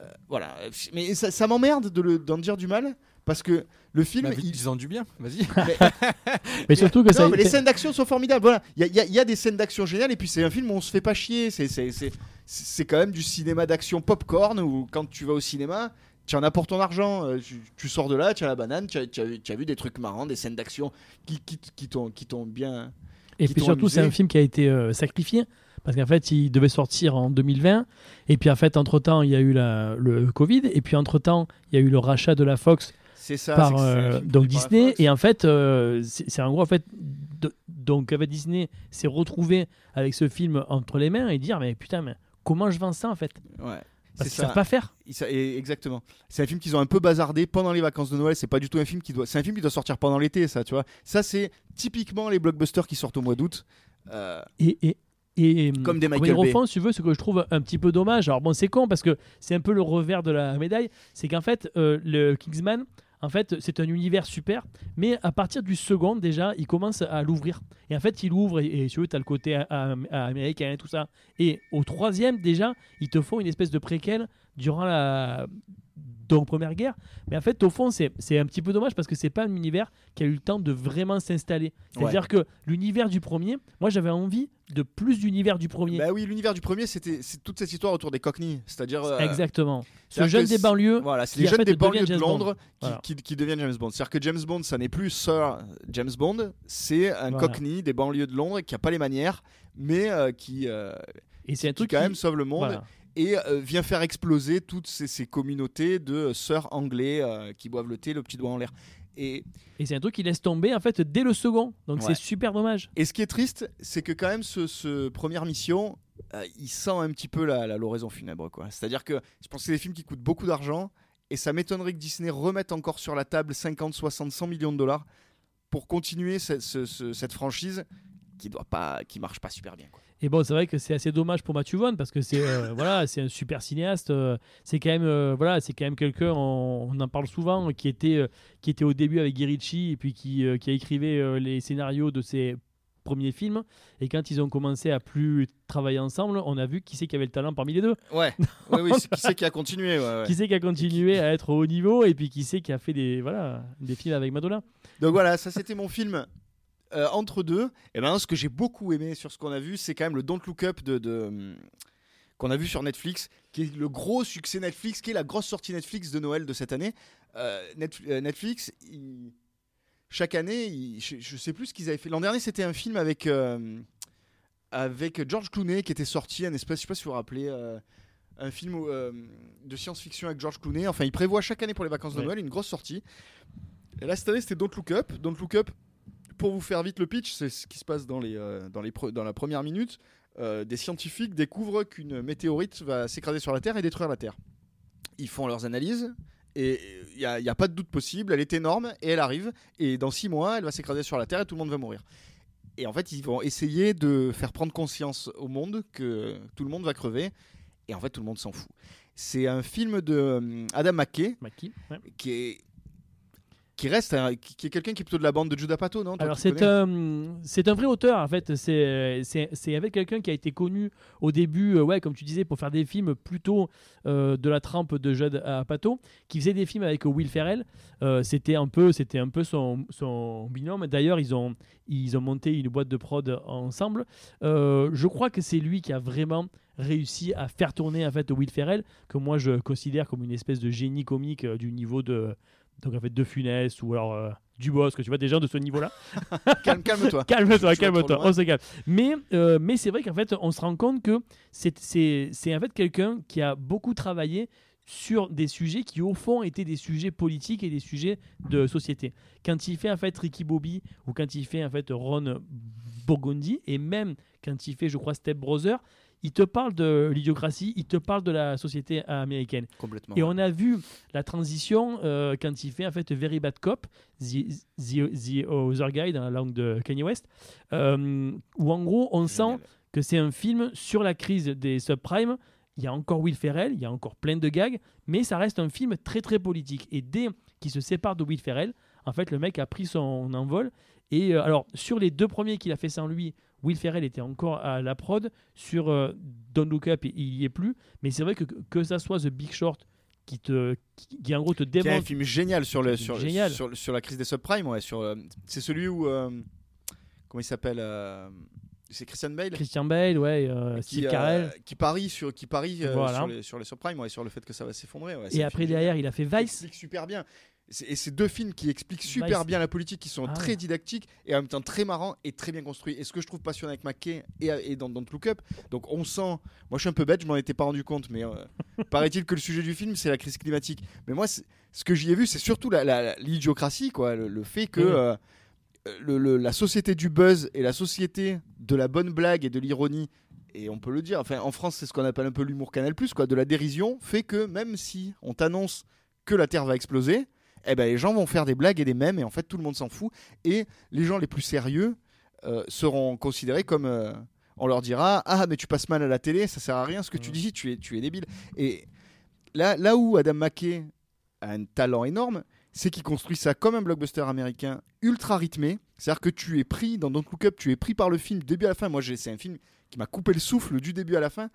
Euh, voilà. Mais ça, ça m'emmerde de le- d'en dire du mal parce que le film, Bah, il, Disons du bien, vas-y. Mais surtout que non, ça. mais les scènes d'action sont formidables. Voilà, il y a, y y des scènes d'action géniales et puis c'est un film où on se fait pas chier. C'est c'est c'est c'est quand même du cinéma d'action popcorn où quand tu vas au cinéma, tu en as pour ton argent. Euh, Tu, tu sors de là, tu as la banane, tu as, tu as vu- tu as vu des trucs marrants, des scènes d'action qui qui qui t'ont qui t'ont bien. Et qui puis t'ont surtout, c'est un film qui a été euh, sacrifié. Parce qu'en fait, il devait sortir en 2020. Et puis, en fait, entre-temps, il y a eu la, le Covid. Et puis, entre-temps, il y a eu le rachat de la Fox ça. par euh, donc Disney. Et en fait, euh, c'est en gros, en fait, de- donc avec Disney s'est retrouvé avec ce film entre les mains et dire Mais putain, mais comment je vends ça, en fait? Ouais. Parce qu'ils savent pas faire. Il sa- et- Exactement. C'est un film qu'ils ont un peu bazardé pendant les vacances de Noël. C'est pas du tout un film qui doit. C'est un film qui doit sortir pendant l'été, ça, tu vois. Ça, c'est typiquement les blockbusters qui sortent au mois d'août. Euh, Et, et, et Comme des Michael Bay. refond, si tu veux, ce que je trouve un petit peu dommage, alors bon, c'est con parce que c'est un peu le revers de la médaille, c'est qu'en fait, euh, le Kingsman, En fait, c'est un univers super, mais à partir du second, déjà, il commence à l'ouvrir. Et en fait, il ouvre, et, et tu tu as le côté a- a- américain et tout ça. Et au troisième, déjà, ils te font une espèce de préquel durant la donc première guerre. Mais en fait, au fond, c'est un petit peu dommage parce que c'est pas un univers qui a eu le temps de vraiment s'installer. C'est-à-dire que l'univers du premier, moi j'avais envie de plus d'univers du premier. Bah oui, l'univers du premier, c'était toute cette histoire autour des cockneys, c'est-à-dire euh, Exactement. Ce jeune des banlieues. Voilà, c'est les jeunes des banlieues de James Bond. Londres qui, Voilà. qui- qui deviennent James Bond. C'est-à-dire que James Bond, ça n'est plus Sir James Bond, c'est un Voilà. cockney des banlieues de Londres qui a pas les manières, mais euh, qui, euh, Et c'est un qui truc quand qui- même sauve le monde voilà. Et euh, vient faire exploser toutes ces, ces communautés de euh, sœurs anglais euh, qui boivent le thé, le petit doigt en l'air. Et, Et c'est un truc qui laisse tomber en fait dès le second. Donc Ouais. c'est super dommage. et ce qui est triste, c'est que quand même ce, ce première mission, euh, il sent un petit peu la, la l'oraison funèbre. quoi. C'est-à-dire que je pense que c'est des films qui coûtent beaucoup d'argent et ça m'étonnerait que Disney remette encore sur la table 50, 60, 100 millions de dollars pour continuer ce- ce- ce- cette franchise qui doit pas, qui marche pas super bien. quoi. Et bon, c'est vrai que c'est assez dommage pour Matthew Vaughn parce que c'est euh, voilà, c'est un super cinéaste. euh, c'est quand même euh, voilà, c'est quand même quelqu'un. On, on en parle souvent qui était qui était au début avec Guy Ritchie et puis qui qui a écrivé les scénarios de ses premiers films. Et quand ils ont commencé à plus travailler ensemble, on a vu qui c'est qui avait le talent parmi les deux. Ouais, oui, oui, qui c'est qui a continué ouais, ouais. Qui c'est qui a continué à être au haut niveau et puis qui c'est qui a fait des voilà des films avec Madonna. Donc voilà, ça c'était mon film euh, entre deux. Et maintenant, ce que j'ai beaucoup aimé sur ce qu'on a vu, c'est quand même le Don't Look Up de, de, hum, qu'on a vu sur Netflix, qui est le gros succès Netflix, qui est la grosse sortie Netflix de Noël de cette année. Euh, Net- euh, Netflix, il- chaque année, il- je, je sais plus ce qu'ils avaient fait. L'an dernier, c'était un film avec euh, avec George Clooney qui était sorti, un espèce, je sais pas si vous vous rappelez. euh, un film euh, de science-fiction avec George Clooney. Enfin, il prévoit chaque année pour les vacances de Ouais. Noël une grosse sortie. Et là, cette année, c'était Don't Look Up. Don't Look Up, pour vous faire vite le pitch, c'est ce qui se passe dans, les, euh, dans, les pre- dans la première minute. Euh, des scientifiques découvrent qu'une météorite va s'écraser sur la Terre et détruire la Terre. Ils font leurs analyses et il n'y a, pas de doute possible. Elle est énorme et elle arrive. Et dans six mois, elle va s'écraser sur la Terre et tout le monde va mourir. Et en fait, ils vont essayer de faire prendre conscience au monde que tout le monde va crever. Et en fait, tout le monde s'en fout. C'est un film de euh, Adam McKay ouais. qui est qui reste un- qui, qui est quelqu'un qui est plutôt de la bande de Judah Pato, non Toi, Alors c'est un, c'est un vrai auteur en fait. C'est, c'est, c'est avec quelqu'un qui a été connu au début, euh, ouais, comme tu disais, pour faire des films plutôt euh, de la trempe de Judd Apatow, qui faisait des films avec Will Ferrell. Euh, c'était un peu, c'était un peu son, son binôme. D'ailleurs, ils ont, ils ont monté une boîte de prod ensemble. Euh, je crois que c'est lui qui a vraiment réussi à faire tourner en fait Will Ferrell, que moi je considère comme une espèce de génie comique euh, du niveau de donc en fait de Funès ou alors euh, du boss que tu vois des gens de ce niveau là Calme, calme-toi. calme-toi calme-toi on se calme. Mais euh, mais c'est vrai qu'en fait on se rend compte que c'est c'est c'est en fait quelqu'un qui a beaucoup travaillé sur des sujets qui au fond étaient des sujets politiques et des sujets de société. Quand il fait en fait Ricky Bobby ou quand il fait en fait Ron Burgundy et même quand il fait je crois Step Brother il te parle de l'idiocratie il te parle de la société américaine Complètement. et on a vu la transition euh, quand il fait en fait Very Bad Cop, The, the, the Other Guy dans la langue de Kanye West, euh, où en gros on sent que c'est un film sur la crise des subprimes. Il y a encore Will Ferrell, il y a encore plein de gags, mais ça reste un film très très politique. Et dès qu'il se sépare de Will Ferrell, en fait le mec a pris son envol. Et euh, alors sur les deux premiers qu'il a fait sans lui, Will Ferrell était encore à la prod. Sur euh, Don't Look Up, il y est plus. Mais c'est vrai que que ça soit The Big Short qui te qui, qui, en gros te Qui est un démontre film génial sur le sur Génial. sur, sur la crise des subprimes ouais sur euh, c'est celui où euh, comment il s'appelle euh, c'est Christian Bale Christian Bale, ouais, euh, qui, Steve Carell. qui parie sur qui parie Voilà. sur les sur les subprimes ouais, sur le fait que ça va s'effondrer ouais, Et après film derrière, il a fait Vice. explique super bien et c'est deux films qui expliquent super Vice. bien la politique qui sont Ah très didactiques et en même temps très marrants et très bien construits. Et ce que je trouve passionnant avec McKay et, et dans Don't Look Up donc on sent moi je suis un peu bête je m'en étais pas rendu compte mais euh, paraît-il que le sujet du film c'est la crise climatique. Mais moi ce que j'y ai vu c'est surtout la- la- la- l'idiocratie quoi le, le fait que euh, le- le- la société du buzz et la société de la bonne blague et de l'ironie et on peut le dire enfin en France c'est ce qu'on appelle un peu l'humour Canal quoi de la dérision fait que même si on t'annonce que la Terre va exploser eh ben les gens vont faire des blagues et des mèmes et en fait tout le monde s'en fout et les gens les plus sérieux euh, seront considérés comme euh, on leur dira ah mais tu passes mal à la télé ça sert à rien ce que tu Mhm. dis tu es tu es débile et là là où Adam McKay a un talent énorme c'est qu'il construit ça comme un blockbuster américain ultra rythmé. C'est-à-dire que tu es pris dans Don't Look Up, tu es pris par le film du début à la fin. Moi, c'est un film qui m'a coupé le souffle du début à la fin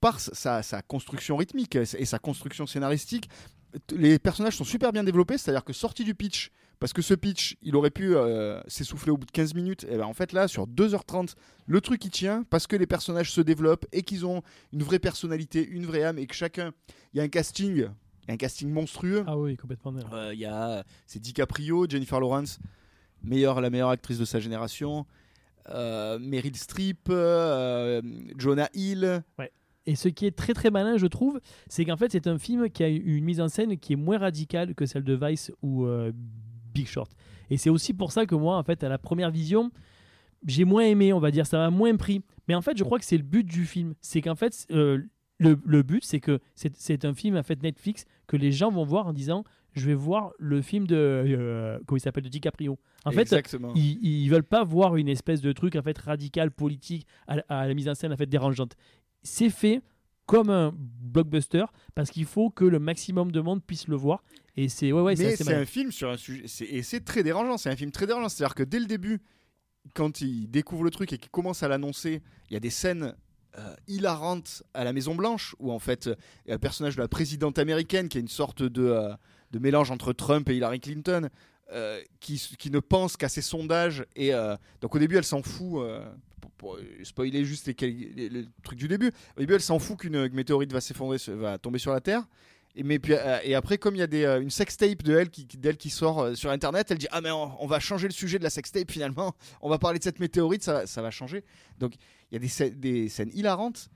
par sa, sa construction rythmique et sa construction scénaristique. Les personnages sont super bien développés, c'est-à-dire que sorti du pitch, parce que ce pitch, il aurait pu euh, s'essouffler au bout de 15 minutes, et ben en fait là, sur 2h30, le truc il tient, parce que les personnages se développent et qu'ils ont une vraie personnalité, une vraie âme, et que chacun, il y a un casting, il y a un casting monstrueux. Ah oui, complètement. Euh, Il y a c'est DiCaprio, Jennifer Lawrence, meilleure, la meilleure actrice de sa génération, euh, Meryl Streep, euh, Jonah Hill. Et ce qui est très très malin, je trouve, c'est qu'en fait, c'est un film qui a une mise en scène qui est moins radicale que celle de Vice ou euh, Big Short. Et c'est aussi pour ça que moi, en fait, à la première vision, j'ai moins aimé, on va dire, ça m'a moins pris. Mais en fait, je crois que c'est le but du film. C'est qu'en fait, euh, le, le but, c'est que c'est un film, en fait, Netflix, que les gens vont voir en disant je vais voir le film de. euh, comment il s'appelle De DiCaprio. En fait, Exactement. ils, ils veulent pas voir une espèce de truc en fait radical politique à, à la mise en scène en fait dérangeante. C'est fait comme un blockbuster parce qu'il faut que le maximum de monde puisse le voir et c'est ouais ouais c'est Mais un film sur un sujet, et c'est très dérangeant. C'est un film très dérangeant. C'est-à-dire que dès le début, quand il découvre le truc et qu'il commence à l'annoncer, il y a des scènes euh, hilarantes à la Maison Blanche où en fait, il y a le personnage de la présidente américaine qui est une sorte de, euh, de mélange entre Trump et Hillary Clinton. euh, qui, qui ne pense qu'à ses sondages et donc au début elle s'en fout pour, pour spoiler juste les trucs du début au début elle s'en fout qu'une météorite va s'effondrer va tomber sur la Terre et, mais puis, euh, et après, comme il y a euh, une sextape de elle qui, qui- d'elle sort euh, sur internet, elle dit Ah, mais on, va changer le sujet de la sextape finalement, on va parler de cette météorite, ça, va- changer. Donc il y a des scènes hilarantes.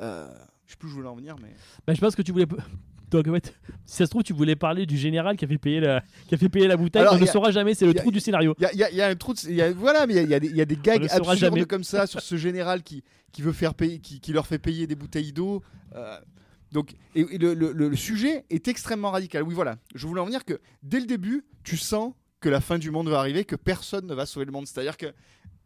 Euh, je sais plus où je voulais en venir, mais. Bah, je pense que tu voulais donc ouais, si ça se trouve tu voulais parler du général qui a fait payer la qui a fait payer la bouteille Alors, on ne saura jamais c'est le il y a- trou du scénario. Il y a, y y un trou de- il y a- voilà, mais il y a- des- des gags absurdes jamais. comme ça sur ce général qui, qui veut faire payer, qui, qui leur fait payer des bouteilles d'eau. euh, donc, et, et le, le- le- le sujet est extrêmement radical. Oui, voilà. Je voulais en venir que dès le début, tu sens que la fin du monde va arriver, que personne ne va sauver le monde. C'est-à-dire que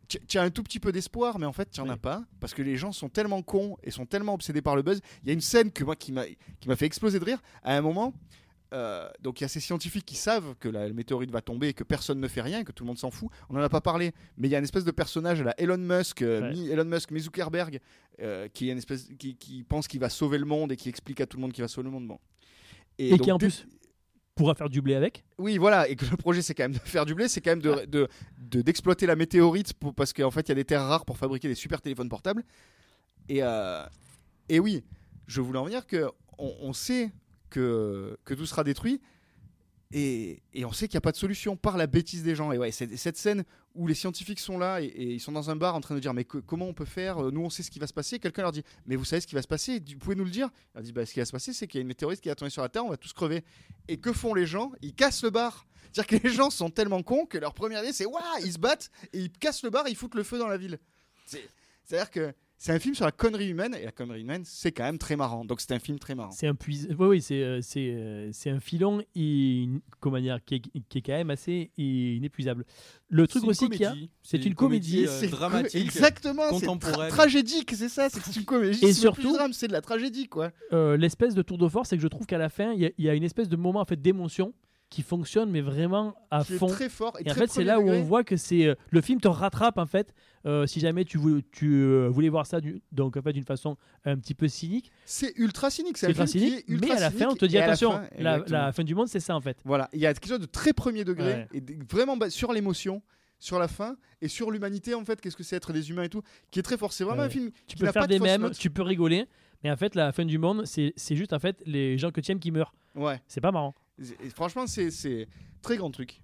tu as un tout petit peu d'espoir, mais en fait, tu n'en as pas, parce que les gens sont tellement cons et sont tellement obsédés par le buzz. Il y a une scène que moi qui m'a fait exploser de rire. À un moment, euh, donc il y a ces scientifiques qui savent que la, météorite va tomber et que personne ne fait rien, que tout le monde s'en fout. On n'en a pas parlé, mais il y a une espèce de personnage, là, Elon Musk, euh, Ouais. mi Elon Musk, mi Zuckerberg, euh, qui est une espèce, qui, qui pense qu'il va sauver le monde et qui explique à tout le monde qu'il va sauver le monde. Bon. Et, donc, qui en plus pourra faire du blé avec. oui, voilà, et que le projet c'est quand même de faire du blé, c'est quand même de, de- de- d'exploiter la météorite parce qu'en fait il y a des terres rares pour fabriquer des super téléphones portables. Et, euh, et oui, je voulais en venir que on, on sait que, que tout sera détruit. Et, on sait qu'il n'y a pas de solution par la bêtise des gens. Et ouais, cette scène où les scientifiques sont là et, ils sont dans un bar en train de dire mais comment on peut faire Euh, Nous on sait ce qui va se passer. Quelqu'un leur dit mais vous savez ce qui va se passer? Vous pouvez nous le dire? Ils disent bah, ce qui va se passer c'est qu'il y a une météorite qui va tomber sur la Terre, on va tous crever. Et que font les gens? Ils cassent le bar. C'est-à-dire que les gens sont tellement cons que leur première idée c'est waouh ils se battent et ils cassent le bar et ils foutent le feu dans la ville. C'est- C'est-à-dire que c'est un film sur la connerie humaine et la connerie humaine c'est quand même très marrant. Donc c'est un film très marrant. C'est un puis... oui, oui, c'est euh, c'est euh, c'est un filon in- comment dire, qui, est, qui est quand même assez inépuisable. Le truc C'est aussi qu'il y a, comédie. c'est une comédie, euh, c'est dramatique. Exactement, c'est contemporaine. tra- tragédique, c'est ça, c'est c'est une comédie. Et c'est surtout- du drame, c'est de la tragédie quoi. euh, l'espèce de tour de force, c'est que je trouve qu'à la fin, il y, y a une espèce de moment en fait d'émotion qui fonctionne, mais vraiment à fond. très fort et, Et en fait, c'est là où on voit que c'est euh, le film te rattrape en fait. euh, si jamais tu voulais, tu euh, voulais voir ça, du- donc en fait d'une façon un petit peu cynique, c'est ultra cynique, c'est ultra cynique. ultra Mais à la fin, on te dit la attention, fin, la, fin du monde, c'est ça en fait. Voilà, il y a quelque chose de très premier degré Ouais. et de- vraiment bas- sur l'émotion, sur la fin et sur l'humanité en fait, qu'est-ce que c'est être des humains et tout, qui est très fort. C'est vraiment Ouais. un film Tu peux faire de des mèmes, note. tu peux rigoler, mais en fait, la fin du monde, c'est c'est juste en fait les gens que tu aimes qui meurent. Ouais. C'est pas marrant. Et franchement, c'est très grand truc.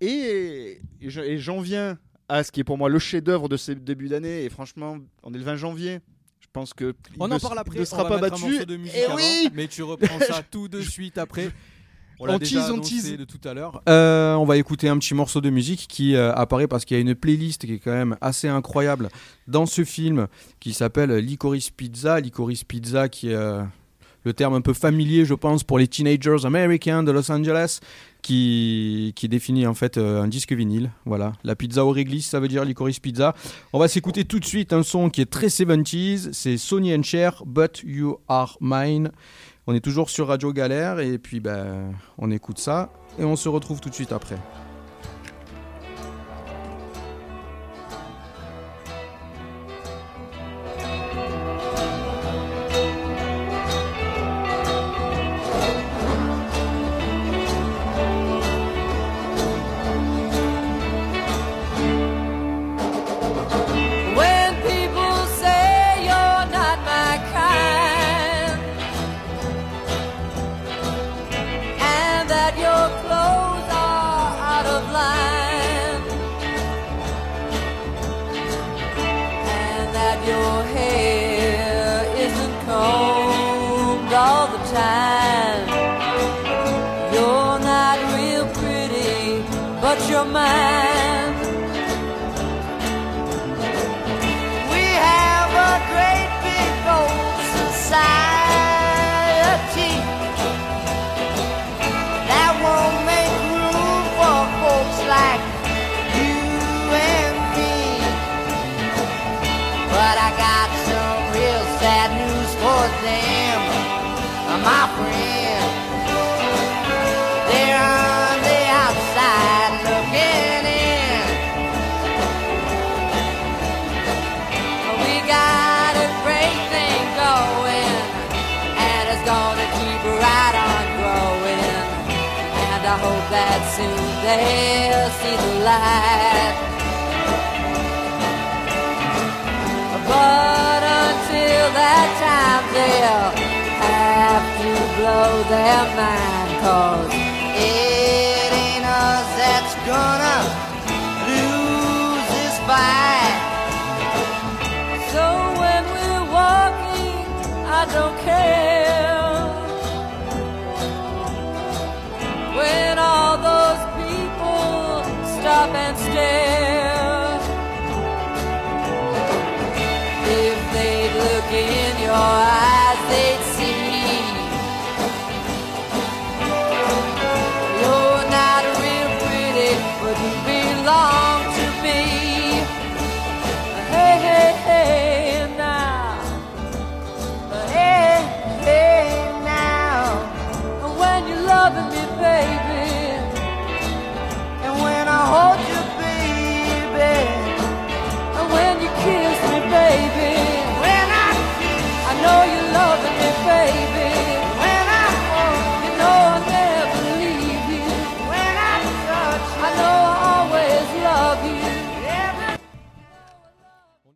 Et, et je- et j'en viens à ce qui est pour moi le chef-d'œuvre de ce début d'année. Et franchement, on est le 20 janvier. Je pense que On en ne- parle il après. ne on sera va pas battu. morceau de musique Et avant, oui, mais tu reprends ça tout de suite après. On tease, on tease. de tout à l'heure. Euh, on va écouter un petit morceau de musique qui euh, apparaît parce qu'il y a une playlist qui est quand même assez incroyable dans ce film qui s'appelle Licorice Pizza. Licorice Pizza qui euh, le terme un peu familier, je pense, pour les teenagers américains de Los Angeles qui, qui définit en fait euh, un disque vinyle. Voilà, la pizza au réglisse, ça veut dire Licorice Pizza. On va s'écouter tout de suite un son qui est très 70s, c'est Sonny and Cher, But You Are Mine. On est toujours sur Radio Galère et puis ben, on écoute ça et on se retrouve tout de suite après.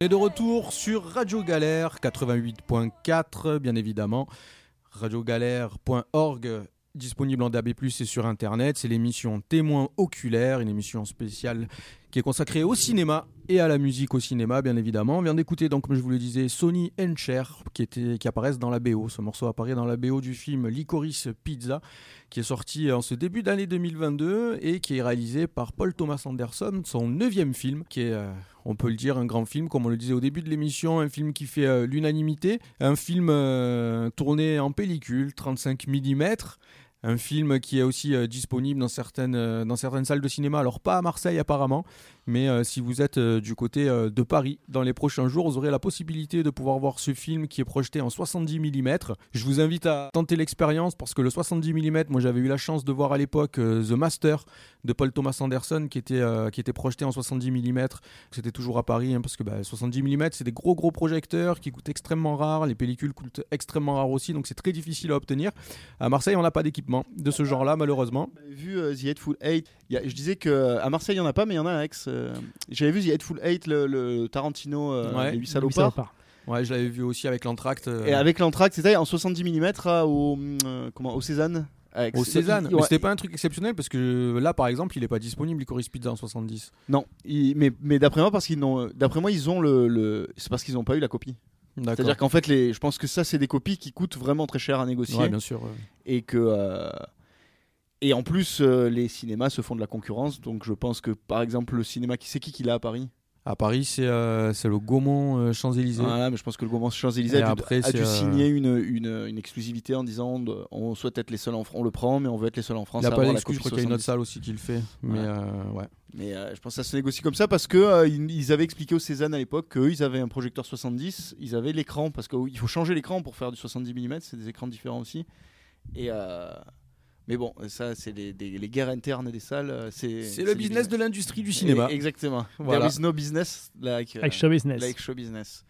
Est de retour sur Radio Galère 88.4, bien évidemment. Radiogalère.org, disponible en DAB+, et sur Internet. C'est l'émission Témoin oculaire, une émission spéciale qui est consacrée au cinéma et à la musique au cinéma, bien évidemment. On vient d'écouter, donc, comme je vous le disais, Sony and Cher, qui, était, qui apparaissent dans la BO. Ce morceau apparaît dans la BO du film Licorice Pizza, qui est sorti en ce début d'année 2022 et qui est réalisé par Paul Thomas Anderson, son neuvième film, qui est, euh, on peut le dire, un grand film, comme on le disait au début de l'émission, un film qui fait euh, l'unanimité, un film euh, tourné en pellicule, 35 mm. Un film qui est aussi euh, disponible dans certaines, euh, dans certaines salles de cinéma, alors pas à Marseille apparemment, mais euh, si vous êtes euh, du côté euh, de Paris, dans les prochains jours, vous aurez la possibilité de pouvoir voir ce film qui est projeté en 70 mm. Je vous invite à tenter l'expérience parce que le 70 mm, moi j'avais eu la chance de voir à l'époque The Master de Paul Thomas Anderson qui était, projeté en 70 mm. C'était toujours à Paris hein, parce que bah, 70 mm c'est des gros gros projecteurs qui coûtent extrêmement rare, les pellicules coûtent extrêmement rare aussi, donc c'est très difficile à obtenir. À Marseille, on n'a pas d'équipement de ce genre-là malheureusement. Vu The Eight? Il y a- je disais que à Marseille il y en a pas, mais il y en a à Aix. euh. J'avais vu The Hateful Eight, le, le Tarantino, euh, Ouais. les 8 Oui, salopards. Ouais, je l'avais vu aussi avec l'entracte. euh, Et avec l'entracte, c'était en 70 mm au, euh, comment, au Cézanne. Au Cézanne. Ouais. C'était pas un truc exceptionnel parce que là, par exemple, il est pas disponible, Licorice Pizza en 70. Non, il- mais, mais d'après moi, parce qu'ils n'ont, d'après moi, ils ont le, le- c'est parce qu'ils n'ont pas eu la copie. C'est-à-dire qu'en fait, les, je pense que ça, c'est des copies qui coûtent vraiment très cher à négocier. Ouais, bien sûr. ouais. et que euh, et en plus euh, les cinémas se font de la concurrence donc je pense que par exemple le cinéma qui c'est qui qui l'a à Paris? À Paris, c'est euh, le Gaumont euh, Champs-Élysées. voilà mais je pense que le Gaumont Champs-Élysées a, dû- a euh, signer une, une, une exclusivité en disant on souhaite être les seuls en France on le prend mais on veut être les seuls en France Il n'y a pas d'excuse, je crois qu'il y a une autre 70. salle aussi qui le fait. Mais Ouais. euh, ouais. Mais je pense que ça se négocie comme ça parce euh, ils, avaient expliqué au Cézanne à l'époque qu'eux, ils avaient un projecteur 70, ils avaient l'écran parce qu'il faut changer l'écran pour faire du 70 mm, c'est des écrans différents aussi. Et mais bon, ça c'est les, guerres internes des salles. euh, C'est C'est le business de l'industrie du cinéma. Et- Exactement. Voilà. There is no business like, euh, show business. like show business.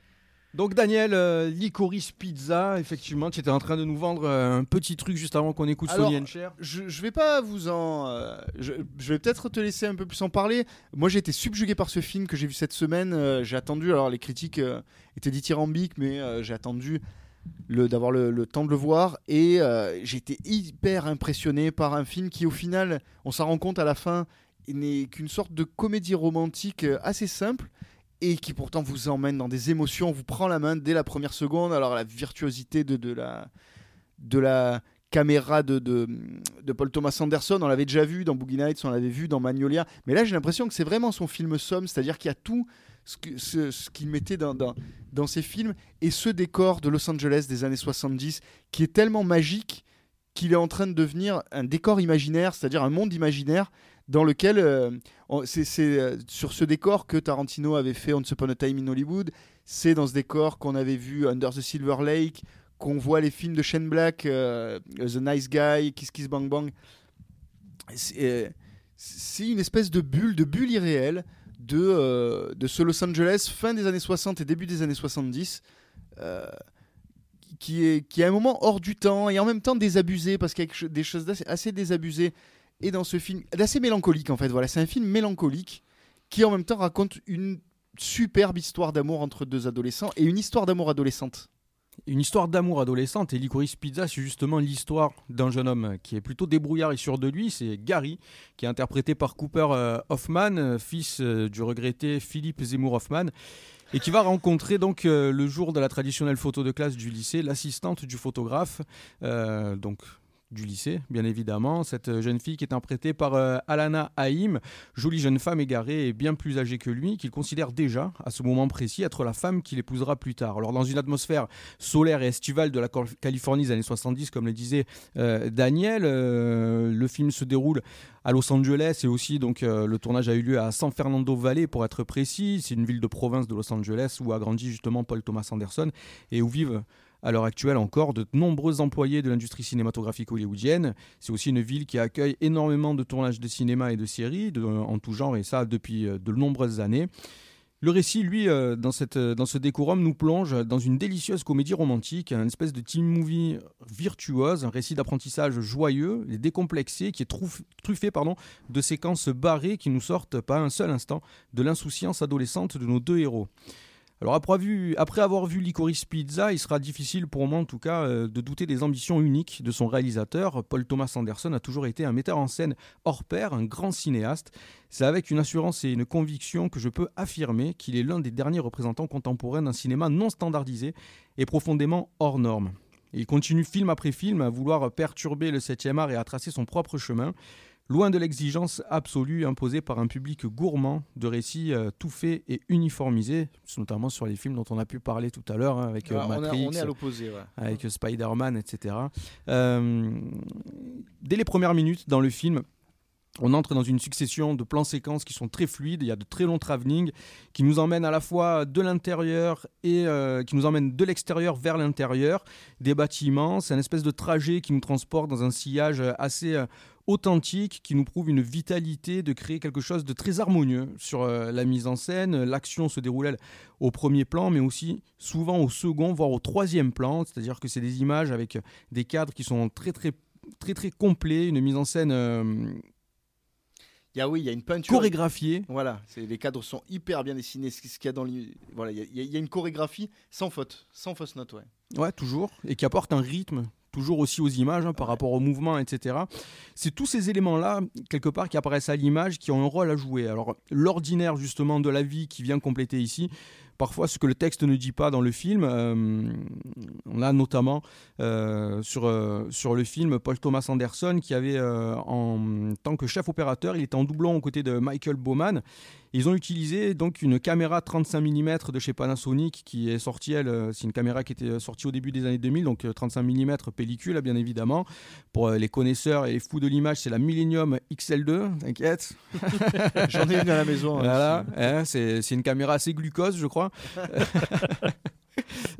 Donc Daniel, euh, Licorice Pizza, effectivement, tu étais en train de nous vendre euh, un petit truc juste avant qu'on écoute Alors, Cher. Je, je vais pas vous en. euh, je, je vais peut-être te laisser un peu plus en parler. Moi, j'ai été subjugué par ce film que j'ai vu cette semaine. Euh, j'ai attendu. Alors, les critiques euh, étaient dithyrambiques, mais euh, j'ai attendu d'avoir le, temps de le voir. Et euh, été hyper impressionné par un film qui, au final, on s'en rend compte à la fin, n'est qu'une sorte de comédie romantique euh, assez simple. Et qui pourtant vous emmène dans des émotions, vous prend la main dès la première seconde. Alors la virtuosité de, de la, de la caméra de, de, de Paul Thomas Anderson, on l'avait déjà vu dans Boogie Nights, on l'avait vu dans Magnolia, mais là j'ai l'impression que c'est vraiment son film somme, c'est-à-dire qu'il y a tout ce qu'il mettait dans, ses films, et ce décor de Los Angeles des années 70, qui est tellement magique qu'il est en train de devenir un décor imaginaire, c'est-à-dire un monde imaginaire dans lequel euh, c'est euh, sur ce décor que Tarantino avait fait Once Upon a Time in Hollywood, c'est dans ce décor qu'on avait vu Under the Silver Lake, qu'on voit les films de Shane Black, euh, The Nice Guy, Kiss Kiss Bang Bang. C'est une espèce de bulle, de bulle irréelle de, euh, de ce Los Angeles fin des années 60 et début des années 70. euh, qui est, qui est un moment hors du temps et en même temps désabusé parce qu'il y a des choses assez désabusées et dans ce film d'assez mélancolique en fait voilà c'est un film mélancolique qui en même temps raconte une superbe histoire d'amour entre deux adolescents et une histoire d'amour adolescente Une histoire d'amour adolescente et Licorice Pizza, c'est justement l'histoire d'un jeune homme qui est plutôt débrouillard et sûr de lui. C'est Gary, qui est interprété par Cooper euh, Hoffman, fils euh, du regretté Philippe Zemmour Hoffman, et qui va rencontrer donc euh, le jour de la traditionnelle photo de classe du lycée l'assistante du photographe, du lycée, bien évidemment. Cette jeune fille qui est interprétée par euh, Alana Haïm, jolie jeune femme égarée et bien plus âgée que lui, qu'il considère déjà, à ce moment précis, être la femme qu'il épousera plus tard. Alors, dans une atmosphère solaire et estivale de la Californie des années 70, comme le disait euh, Daniel, euh, le film se déroule à Los Angeles et aussi donc euh, le tournage a eu lieu à San Fernando Valley pour être précis. C'est une ville de province de Los Angeles où a grandi justement Paul Thomas Anderson et où vivent à l'heure actuelle encore de nombreux employés de l'industrie cinématographique hollywoodienne. C'est aussi une ville qui accueille énormément de tournages de cinéma et de séries en tout genre et ça depuis euh, de nombreuses années. Le récit, lui, euh, dans, cette, euh, dans ce décorum, nous plonge dans une délicieuse comédie romantique, une espèce de teen movie virtuose, un récit d'apprentissage joyeux et décomplexé qui est truffé pardon, de séquences barrées qui nous sortent pas un seul instant de l'insouciance adolescente de nos deux héros. Alors après, avoir vu Licorice Pizza, il sera difficile pour moi en tout cas euh, de douter des ambitions uniques de son réalisateur. Paul Thomas Anderson a toujours été un metteur en scène hors pair, un grand cinéaste. C'est avec une assurance et une conviction que je peux affirmer qu'il est l'un des derniers représentants contemporains d'un cinéma non standardisé et profondément hors norme. Il continue film après film à vouloir perturber le 7e art et à tracer son propre chemin, loin de l'exigence absolue imposée par un public gourmand de récits euh, tout faits et uniformisés, notamment sur les films dont on a pu parler tout à l'heure hein, avec euh, Matrix, on est à l'opposé ouais. avec Spider-Man, etc. Euh, dès les premières minutes dans le film, on entre dans une succession de plans séquences qui sont très fluides. Il y a de très longs travelling qui nous emmènent à la fois de l'intérieur et euh, qui nous emmènent de l'extérieur vers l'intérieur des bâtiments. C'est un espèce de trajet qui nous transporte dans un sillage assez euh, authentique, qui nous prouve une vitalité de créer quelque chose de très harmonieux sur euh, la mise en scène. L'action se déroule elle, au premier plan, mais aussi souvent au second, voire au troisième plan. C'est-à-dire que c'est des images avec des cadres qui sont très très très très complets, une mise en scène euh, Il y a oui il y a une peinture chorégraphiée. Voilà, les cadres sont hyper bien dessinés. Ce qu'il y a dans les- voilà, il y, a- il y a- il y a une chorégraphie sans faute, sans fausse note, ouais. Ouais, toujours. Et qui apporte un rythme, toujours aussi aux images, hein, par rapport au mouvement, etc. C'est tous ces éléments-là, quelque part, qui apparaissent à l'image, qui ont un rôle à jouer. Alors, l'ordinaire, justement, de la vie qui vient compléter ici, parfois ce que le texte ne dit pas dans le film. euh, on a notamment euh, sur, euh, sur le film Paul Thomas Anderson, qui avait, en tant que chef opérateur, il était en doublon aux côtés de Michael Bowman. Ils ont utilisé donc une caméra 35 mm de chez Panasonic qui est sortie, elle, euh, c'est une caméra qui était sortie au début des années 2000, donc euh, 35 mm pellicule, bien évidemment. Pour euh, les connaisseurs et les fous de l'image, c'est la Millennium XL2, t'inquiète. J'en ai une à la maison. hein, Voilà, hein, c'est c'est une caméra assez glucose, je crois.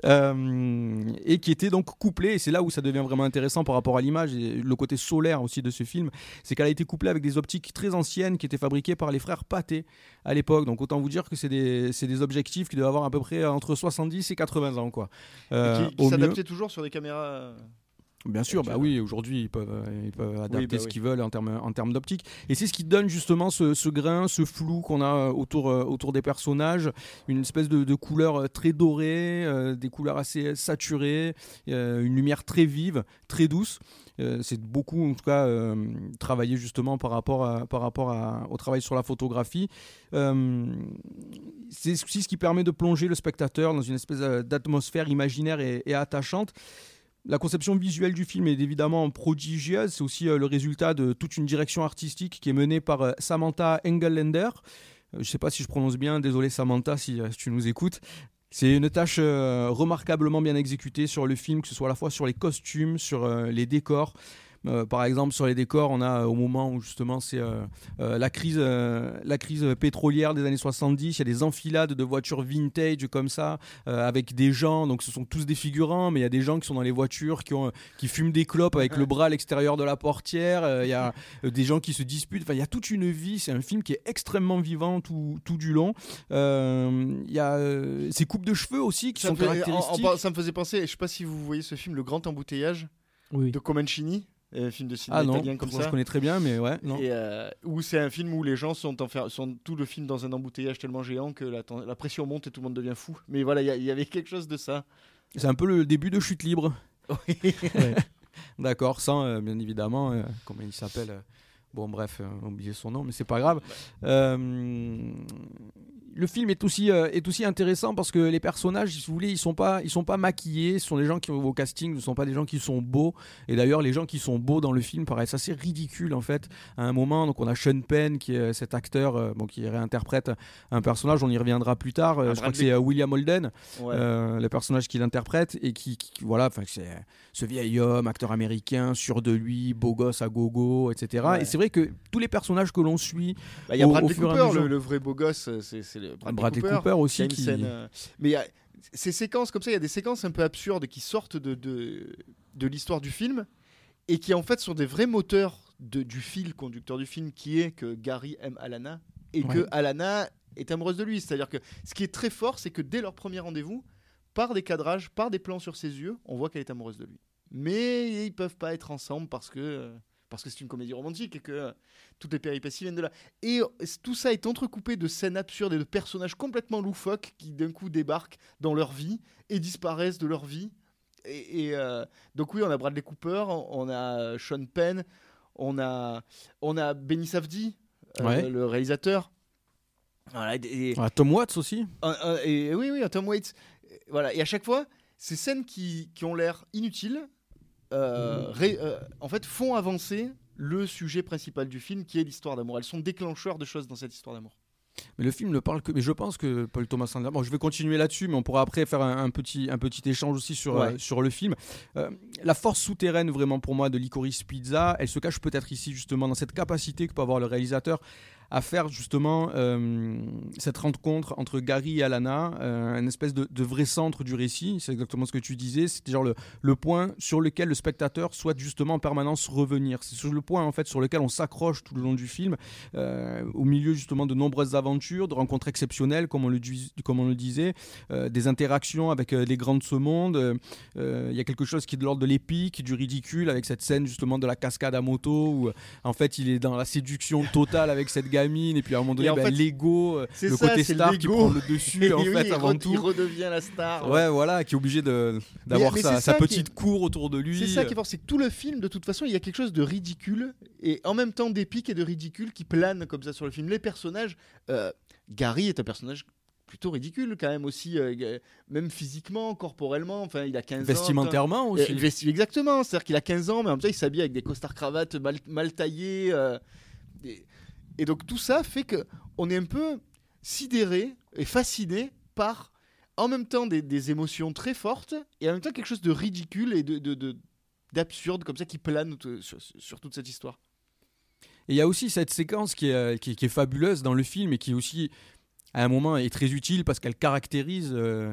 Euh, et qui était donc couplée, et c'est là où ça devient vraiment intéressant par rapport à l'image et le côté solaire aussi de ce film, c'est qu'elle a été couplée avec des optiques très anciennes qui étaient fabriquées par les frères Pathé à l'époque. Donc autant vous dire que c'est des, objectifs qui doivent avoir à peu près entre 70 et 80 ans. Quoi. Euh, qui, s'adaptait toujours sur des caméras. Bien sûr, bah oui, aujourd'hui ils peuvent, euh, ils peuvent adapter bah ce oui. qu'ils veulent en termes, en termes d'optique. Et c'est ce qui donne justement ce, ce grain, ce flou qu'on a euh, autour, euh, autour des personnages, une espèce de, de couleur très dorée, euh, des couleurs assez saturées, euh, une lumière très vive, très douce. Euh, c'est beaucoup en tout cas travaillé justement par rapport, à, par rapport à- au travail sur la photographie. C'est aussi ce qui permet de plonger le spectateur dans une espèce d'atmosphère imaginaire et, et attachante. La conception visuelle du film est évidemment prodigieuse. C'est aussi euh, le résultat de toute une direction artistique qui est menée par euh, Samantha Engelländer. Euh, je ne sais pas si je prononce bien, désolé Samantha si, si tu nous écoutes. C'est une tâche remarquablement bien exécutée sur le film, que ce soit à la fois sur les costumes, sur les décors. Euh, par exemple, sur les décors, on a euh, au moment où justement c'est euh, euh, la crise, euh, la crise pétrolière des années 70. Il y a des enfilades de voitures vintage comme ça, euh, avec des gens. Donc, ce sont tous des figurants, mais il y a des gens qui sont dans les voitures, qui ont, qui fument des clopes avec le bras à l'extérieur de la portière. Euh, Il y a des gens qui se disputent. Enfin, il y a toute une vie. C'est un film qui est extrêmement vivant tout, tout du long. Euh, Il y a euh, ces coupes de cheveux aussi qui Ça sont en- en caractéristiques. ça me faisait penser, je sais pas si vous voyez ce film, Le Grand Embouteillage Oui. de Comencini, un film de cinéma ah non, italien comme ça. je connais très bien, mais ouais. Non. Et euh, où c'est un film où les gens sont, enfer- sont tout le film dans un embouteillage tellement géant que la, pression monte et tout le monde devient fou. Mais voilà, il y avait quelque chose de ça. C'est un peu le début de Chute Libre. Oui. D'accord, sans euh, bien évidemment, euh, comment il s'appelle euh, Bon, bref, euh, oublié son nom, mais c'est pas grave. Euh, le film est aussi, euh, est aussi intéressant parce que les personnages, si vous voulez, ils sont pas, ils sont pas maquillés. Ce sont des gens qui au casting, ne sont pas des gens qui sont beaux. Et d'ailleurs, les gens qui sont beaux dans le film paraissent assez ridicules en fait. À un moment, donc on a Sean Penn qui est cet acteur, euh, bon, qui réinterprète un personnage. On y reviendra plus tard. Euh, je crois que c'est euh, William Holden. Ouais. Le personnage qu'il interprète et qui, qui- voilà, enfin c'est ce vieil homme, acteur américain, sûr de lui, beau gosse à gogo, etc. Ouais. Et c'est vrai que tous les personnages que l'on suit, Bah, Il y a au- au Bradley à Cooper, le, le vrai beau gosse, c'est le Bradley, Bradley Cooper. Aussi qui, scène, euh, Mais il y a ces séquences comme ça, il y a des séquences un peu absurdes qui sortent de, de, de l'histoire du film et qui en fait sont des vrais moteurs de, du fil conducteur du film qui est que Gary aime Alana et Ouais. que Alana est amoureuse de lui. C'est-à-dire que ce qui est très fort, c'est que dès leur premier rendez-vous, par des cadrages, par des plans sur ses yeux, on voit qu'elle est amoureuse de lui. Mais ils peuvent pas être ensemble parce que euh, parce que c'est une comédie romantique et que toutes les péripéties viennent de là. Et tout ça est entrecoupé de scènes absurdes et de personnages complètement loufoques qui d'un coup débarquent dans leur vie et disparaissent de leur vie. Et, et, euh, donc oui, on a Bradley Cooper, on a euh, Sean Penn, on a on a Benny Safdie, euh, Ouais. le réalisateur. Voilà, et, Ah, Tom Watts aussi. et oui, oui, Tom Waits. Voilà. Et à chaque fois, ces scènes qui, qui ont l'air inutiles, euh, ré- euh, en fait, font avancer le sujet principal du film, qui est l'histoire d'amour. Elles sont déclencheurs de choses dans cette histoire d'amour. Mais le film ne parle que. Mais je pense que Paul Thomas Anderson. Bon, je vais continuer là-dessus, mais on pourra après faire un, un petit, un petit échange aussi sur, Ouais. euh, sur le film. Euh, la force souterraine, vraiment, pour moi, de Licorice Pizza, elle se cache peut-être ici, justement, dans cette capacité que peut avoir le réalisateur à faire, justement, euh, cette rencontre entre Gary et Alana, euh, une espèce de, vrai centre du récit. C'est exactement ce que tu disais. C'est genre le, point sur lequel le spectateur souhaite, justement, en permanence revenir. C'est sur le point, en fait, sur lequel on s'accroche tout le long du film, euh, au milieu, justement, de nombreuses aventures, de rencontres exceptionnelles, comme on le, comme on le disait, euh, des interactions avec les grands de ce monde. Il y a quelque chose qui est de l'ordre de l'épique, du ridicule, avec cette scène justement de la cascade à moto, où en fait il est dans la séduction totale avec cette gamine, et puis à un moment donné, fait, l'ego, euh, le ça, côté star qui prend le dessus, Et en oui, fait, il avant tout. Il redevient la star. Ouais, voilà, qui est obligé de- d'avoir sa, sa petite cour autour de lui. C'est ça qui est fort, c'est que tout le film, de toute façon, il y a quelque chose de ridicule et en même temps d'épique et de ridicule qui plane comme ça sur le film. Les personnages, euh, Gary est un personnage plutôt ridicule quand même aussi, euh, même physiquement, corporellement. Enfin, il a 15 ans. Vestimentairement aussi. exactement, c'est-à-dire qu'il a 15 ans, mais en même temps, il s'habille avec des costards cravates mal, mal taillés. Et, donc tout ça fait que on est un peu sidéré et fasciné par en même temps des, émotions très fortes et en même temps quelque chose de ridicule et de, de- de- d'absurde comme ça qui plane sur, toute cette histoire. Et il y a aussi cette séquence qui est, euh, qui est fabuleuse dans le film et qui aussi, à un moment, est très utile parce qu'elle caractérise euh,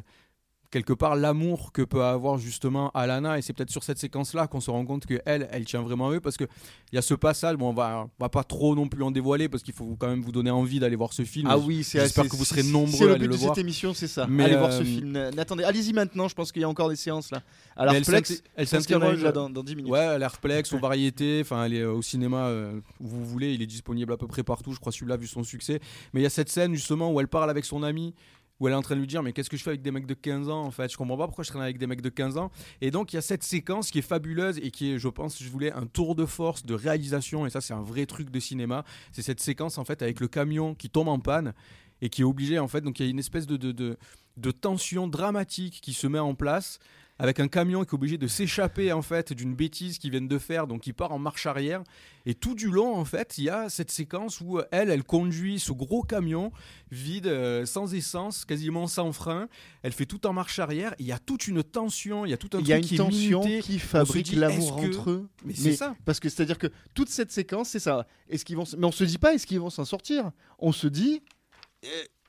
quelque part l'amour que peut avoir justement Alana. Et c'est peut-être sur cette séquence-là qu'on se rend compte que elle, elle tient vraiment à eux parce qu'il y a ce passage. Bon, on va, on va pas trop non plus en dévoiler parce qu'il faut quand même vous donner envie d'aller voir ce film. Ah oui, c'est j'espère que vous serez nombreux C'est à le aller but le de voir. cette émission, c'est ça. Mais, Allez voir ce euh, film. N'attendez, allez-y maintenant. Je pense qu'il y a encore des séances là. À elle l'Artplex. s'interroge là dans, dans 10 minutes. Ouais, à l'Airplex, aux variétés, enfin, elle est euh, au cinéma euh, où vous voulez, il est disponible à peu près partout, je crois celui-là vu son succès. Mais il y a cette scène justement où elle parle avec son ami, où elle est en train de lui dire mais qu'est-ce que je fais avec des mecs de 15 ans en fait, je comprends pas pourquoi je traîne avec des mecs de 15 ans. Et donc il y a cette séquence qui est fabuleuse et qui est, je pense, je voulais un tour de force de réalisation et ça c'est un vrai truc de cinéma. C'est cette séquence en fait avec le camion qui tombe en panne et qui est obligé en fait, donc il y a une espèce de, de, de, de tension dramatique qui se met en place avec un camion qui est obligé de s'échapper en fait d'une bêtise qu'ils viennent de faire, donc il part en marche arrière. Et tout du long, en fait, il y a cette séquence où euh, elle, elle conduit ce gros camion vide, euh, sans essence, quasiment sans frein. Elle fait tout en marche arrière. Il y a toute une tension, il y a tout un Il y a une qui tension qui fabrique l'amour que- entre eux? Mais c'est ça. Parce que c'est-à-dire que toute cette séquence, c'est ça. Est-ce qu'ils vont Mais on se dit pas est-ce qu'ils vont s'en sortir? On se dit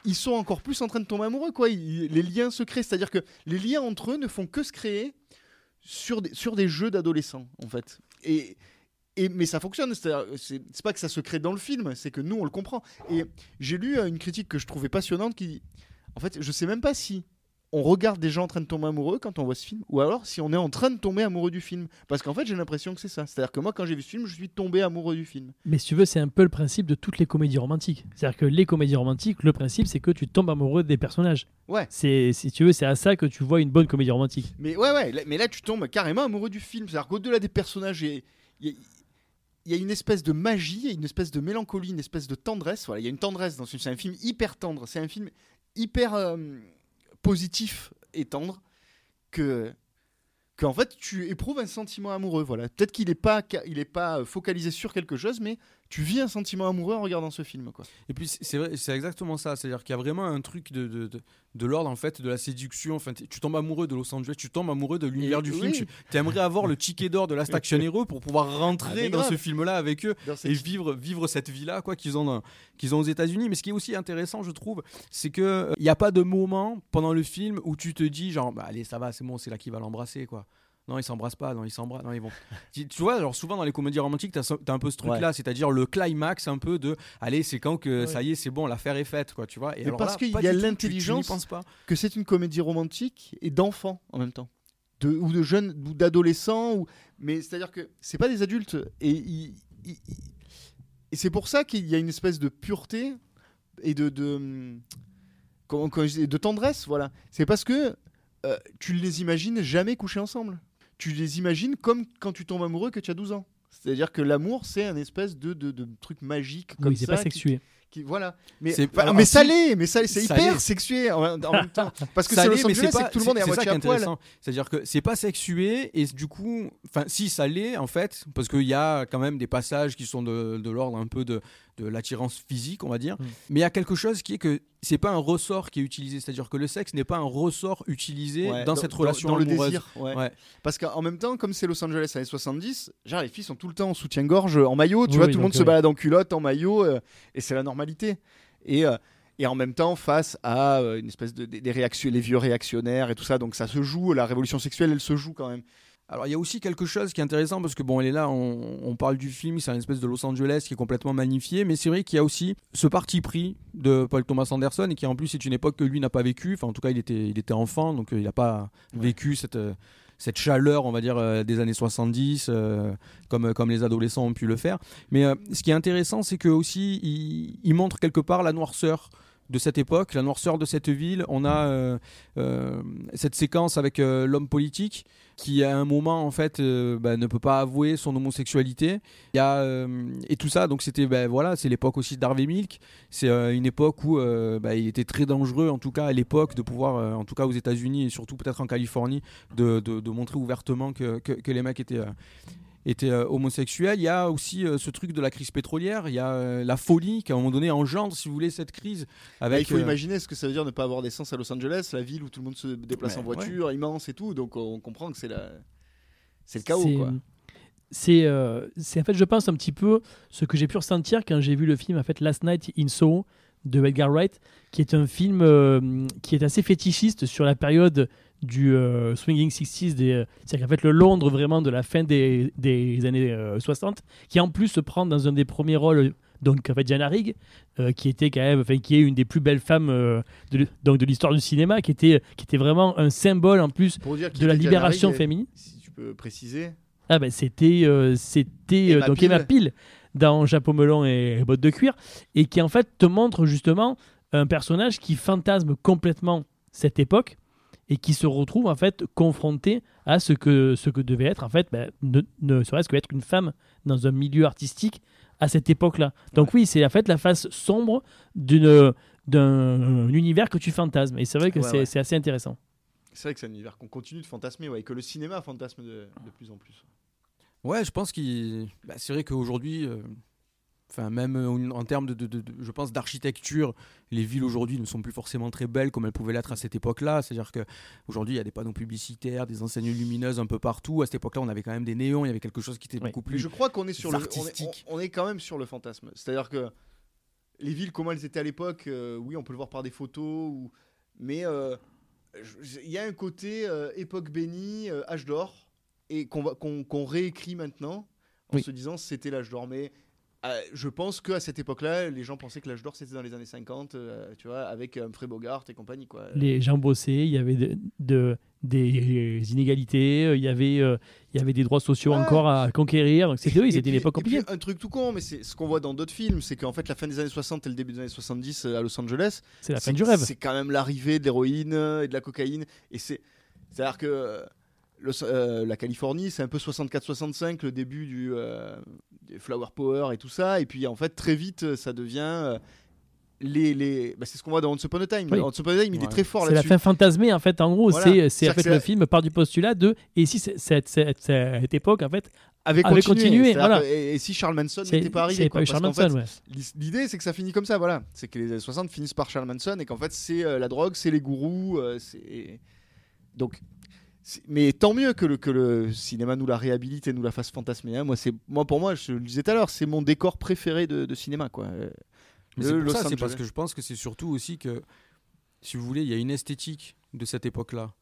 ils sont encore plus en train de tomber amoureux quoi. Les liens se créent, c'est-à-dire que les liens entre eux ne font que se créer sur des, sur des jeux d'adolescents en fait. Et, mais ça fonctionne, c'est pas que ça se crée dans le film, c'est que nous on le comprend. Et j'ai lu euh, une critique que je trouvais passionnante qui en fait, je sais même pas si on regarde des gens en train de tomber amoureux quand on voit ce film, ou alors si on est en train de tomber amoureux du film. Parce qu'en fait, j'ai l'impression que c'est ça. C'est-à-dire que moi, quand j'ai vu ce film, je suis tombé amoureux du film. Mais si tu veux, c'est un peu le principe de toutes les comédies romantiques. C'est-à-dire que les comédies romantiques, le principe, c'est que tu tombes amoureux des personnages. Ouais. C'est, si tu veux, c'est à ça que tu vois une bonne comédie romantique. Mais ouais, ouais, là- mais là, tu tombes carrément amoureux du film. C'est-à-dire qu'au-delà des personnages, il y a- y, une espèce de magie, une espèce de mélancolie, une espèce de tendresse. Voilà, il y a une tendresse dans ce film. C'est un film hyper tendre. C'est un film hyper euh, positif et tendre que que fait tu éprouves un sentiment amoureux voilà. Peut-être qu'il est pas il est pas focalisé sur quelque chose mais tu vis un sentiment amoureux en regardant ce film quoi Et puis c'est- c'est vrai, c'est exactement ça. C'est-à-dire qu'il y a vraiment un truc de, de, de, de l'ordre en fait de la séduction. Enfin, tu tombes amoureux de Los Angeles, tu tombes amoureux de l'univers du oui. film. Tu aimerais avoir le ticket d'or de Last Action Hero pour pouvoir Ah, rentrer mais dans grave. ce film-là avec eux et vivre vivre cette vie-là quoi qu'ils ont qu'ils ont aux États-Unis. Mais ce qui est aussi intéressant, je trouve, c'est que euh, n'y a pas de moment pendant le film où tu te dis genre bah, allez ça va, c'est bon, c'est là qui va l'embrasser quoi. Non, ils s'embrassent pas, non, ils s'embrassent. Non, ils vont. tu, tu vois, alors souvent dans les comédies romantiques, t'as as un peu ce truc-là, c'est-à-dire le climax un peu de allez, c'est quand que Ouais. ça y est, c'est bon, l'affaire est faite, quoi, tu vois. Et Mais alors parce qu'il y a l'intelligence. Que c'est une comédie romantique et d'enfants en même temps. De, ou de jeunes, ou d'adolescents. Ou... Mais c'est-à-dire que c'est pas des adultes. Et, c'est pour ça qu'il y a une espèce de pureté et de, de, de tendresse. Voilà. C'est parce que euh, tu les imagines jamais couchés ensemble. Tu les imagines comme quand tu tombes amoureux que tu as 12 ans. C'est-à-dire que l'amour, c'est un espèce de, de, de truc magique comme Oui, c'est ça. pas qui- sexué. qui- voilà. Mais, C'est- alors, mais si- ça l'est, mais ça, c'est ça hyper l'est. sexué en, en même temps. Parce que Ça c'est l'est, Los mais Angeles, c'est pas- que tout le monde est à c'est moitié est à poil. C'est-à-dire que c'est pas sexué et du coup, enfin, si ça l'est en fait, parce qu'il y a quand même des passages qui sont de, de l'ordre un peu de, de l'attirance physique, on va dire. Mm. Mais il y a quelque chose qui est que c'est pas un ressort qui est utilisé. C'est-à-dire que le sexe n'est pas un ressort utilisé Ouais, dans, cette relation dans le amoureuse. désir. ouais. Ouais. Parce qu'en même temps, comme c'est Los Angeles années 70, genre les filles sont tout le temps en soutien-gorge, en maillot. Tu Oui, vois, oui, tout le monde se ouais. balade en culotte, en maillot, euh, et c'est la normalité. Et euh, et en même temps, face à euh, une espèce de des, des réactions, les vieux réactionnaires et tout ça, donc ça se joue. La révolution sexuelle, elle se joue quand même. Alors il y a aussi quelque chose qui est intéressant parce que bon, elle est là, on, on parle du film, c'est une espèce de Los Angeles qui est complètement magnifié, mais c'est vrai qu'il y a aussi ce parti pris de Paul Thomas Anderson et qui en plus est une époque que lui n'a pas vécu. Enfin, en tout cas, il était, il était enfant, donc euh, il n'a pas vécu cette euh, cette chaleur, on va dire, euh, des années 70, euh, comme, comme les adolescents ont pu le faire. Mais euh, ce qui est intéressant, c'est que aussi, il, il montre quelque part la noirceur de cette époque, la noirceur de cette ville. On a euh, euh, cette séquence avec euh, l'homme politique qui à un moment en fait bah, ne peut pas avouer son homosexualité. Il y a et tout ça donc c'était ben voilà c'est l'époque aussi d'Harvey Milk. C'est une époque où bah, il était très dangereux en tout cas à l'époque de pouvoir en tout cas aux États-Unis et surtout peut-être en Californie de, de, montrer ouvertement que, que, que les mecs étaient était euh, homosexuel. Il y a aussi euh, ce truc de la crise pétrolière. Il y a euh, la folie qui à un moment donné engendre, si vous voulez, cette crise. Bah, Avec, il faut euh, imaginer ce que ça veut dire ne pas avoir d'essence à Los Angeles, la ville où tout le monde se déplace Ouais, en voiture, immense et tout. Donc on comprend que c'est la... c'est le chaos. C'est- Quoi. C'est, euh, c'est en fait, je pense un petit peu ce que j'ai pu ressentir quand j'ai vu le film en fait Last Night in Soho de Edgar Wright, qui est un film euh, qui est assez fétichiste sur la période du euh, swinging 60s, des, euh, c'est-à-dire qu'en fait le Londres vraiment de la fin des, des années euh, 60, qui en plus se prend dans un des premiers rôles donc en fait Diana Rigg, euh, qui était quand même, enfin qui est une des plus belles femmes de, donc de l'histoire du cinéma, qui était qui était vraiment un symbole en plus de la libération Rigg, féminine. Si tu peux préciser. Ah ben c'était c'était Emma donc Peel. Emma Peel dans Chapeau melon et bottes de cuir et qui en fait te montre justement un personnage qui fantasme complètement cette époque et qui se retrouve en fait confronté à ce que ce que devait être en fait ben, ne, ne serait-ce qu'être une femme dans un milieu artistique à cette époque-là. Donc oui, c'est en fait la face sombre d'une d'un univers que tu fantasmes et c'est vrai que Ouais, c'est ouais. assez intéressant. C'est vrai que c'est un univers qu'on continue de fantasmer, ouais, et que le cinéma fantasme de, de plus en plus. Ouais, je pense qu'il. bah, c'est vrai qu'aujourd'hui, euh, enfin même euh, en termes de, de- de- de- je pense d'architecture, les villes aujourd'hui ne sont plus forcément très belles comme elles pouvaient l'être à cette époque-là. C'est-à-dire que aujourd'hui, il y a des panneaux publicitaires, des enseignes lumineuses un peu partout. À cette époque-là, on avait quand même des néons, il y avait quelque chose qui était Oui. beaucoup Mais plus. je crois qu'on est sur le, on est, artistique. on, on est quand même sur le fantasme. C'est-à-dire que les villes, comment elles étaient à l'époque, euh, oui, on peut le voir par des photos, ou... mais euh, il y a un côté euh, époque bénie, âge d'or, et qu'on réécrit maintenant en Oui. se disant c'était l'âge d'or. Mais euh, je pense qu'à cette époque-là, les gens pensaient que l'âge d'or c'était dans les années 50, euh, tu vois, avec Humphrey Bogart et compagnie. Quoi. les gens bossaient, il y avait de, de- des inégalités, euh, il y avait, euh, il y avait des droits sociaux Ouais. encore à conquérir. Donc C'était oui, Et c'était une époque compliquée. un truc tout con, mais c'est ce qu'on voit dans d'autres films, c'est qu'en fait la fin des années 60 et le début des années 70 euh, à Los Angeles, C'est la fin du rêve. C'est quand même l'arrivée de l'héroïne euh, et de la cocaïne. Et c'est, c'est-à-dire que euh, le- euh, la Californie, c'est un peu 64-65, le début du, euh, du flower power et tout ça. Et puis en fait, très vite, euh, ça devient les, les... bah, c'est ce qu'on voit dans Once Upon a Time. Oui. Once Upon a Time, il Ouais. est très fort C'est la fin fantasmée en fait. En gros, Voilà. c'est en fait le c'est- film part du postulat de et si c'est- cette, époque en fait, Avait continué. voilà. et, et si Charles Manson n'était pas arrivé, ouais. L'idée, c'est que ça finit comme ça, voilà. C'est que les années 60 finissent par Charles Manson et qu'en fait, c'est euh, la drogue, c'est les gourous. euh, c'est... Donc, mais tant mieux que le, que le cinéma nous la réhabilite et nous la fasse fantasmer. hein. Moi, c'est, moi, pour moi, je le disais tout à l'heure, c'est mon décor préféré de, de cinéma. Quoi. Euh, Mais Le c'est pour Los ça, c'est Angeles. parce que je pense que c'est surtout aussi que, si vous voulez, il y a une esthétique de cette époque-là.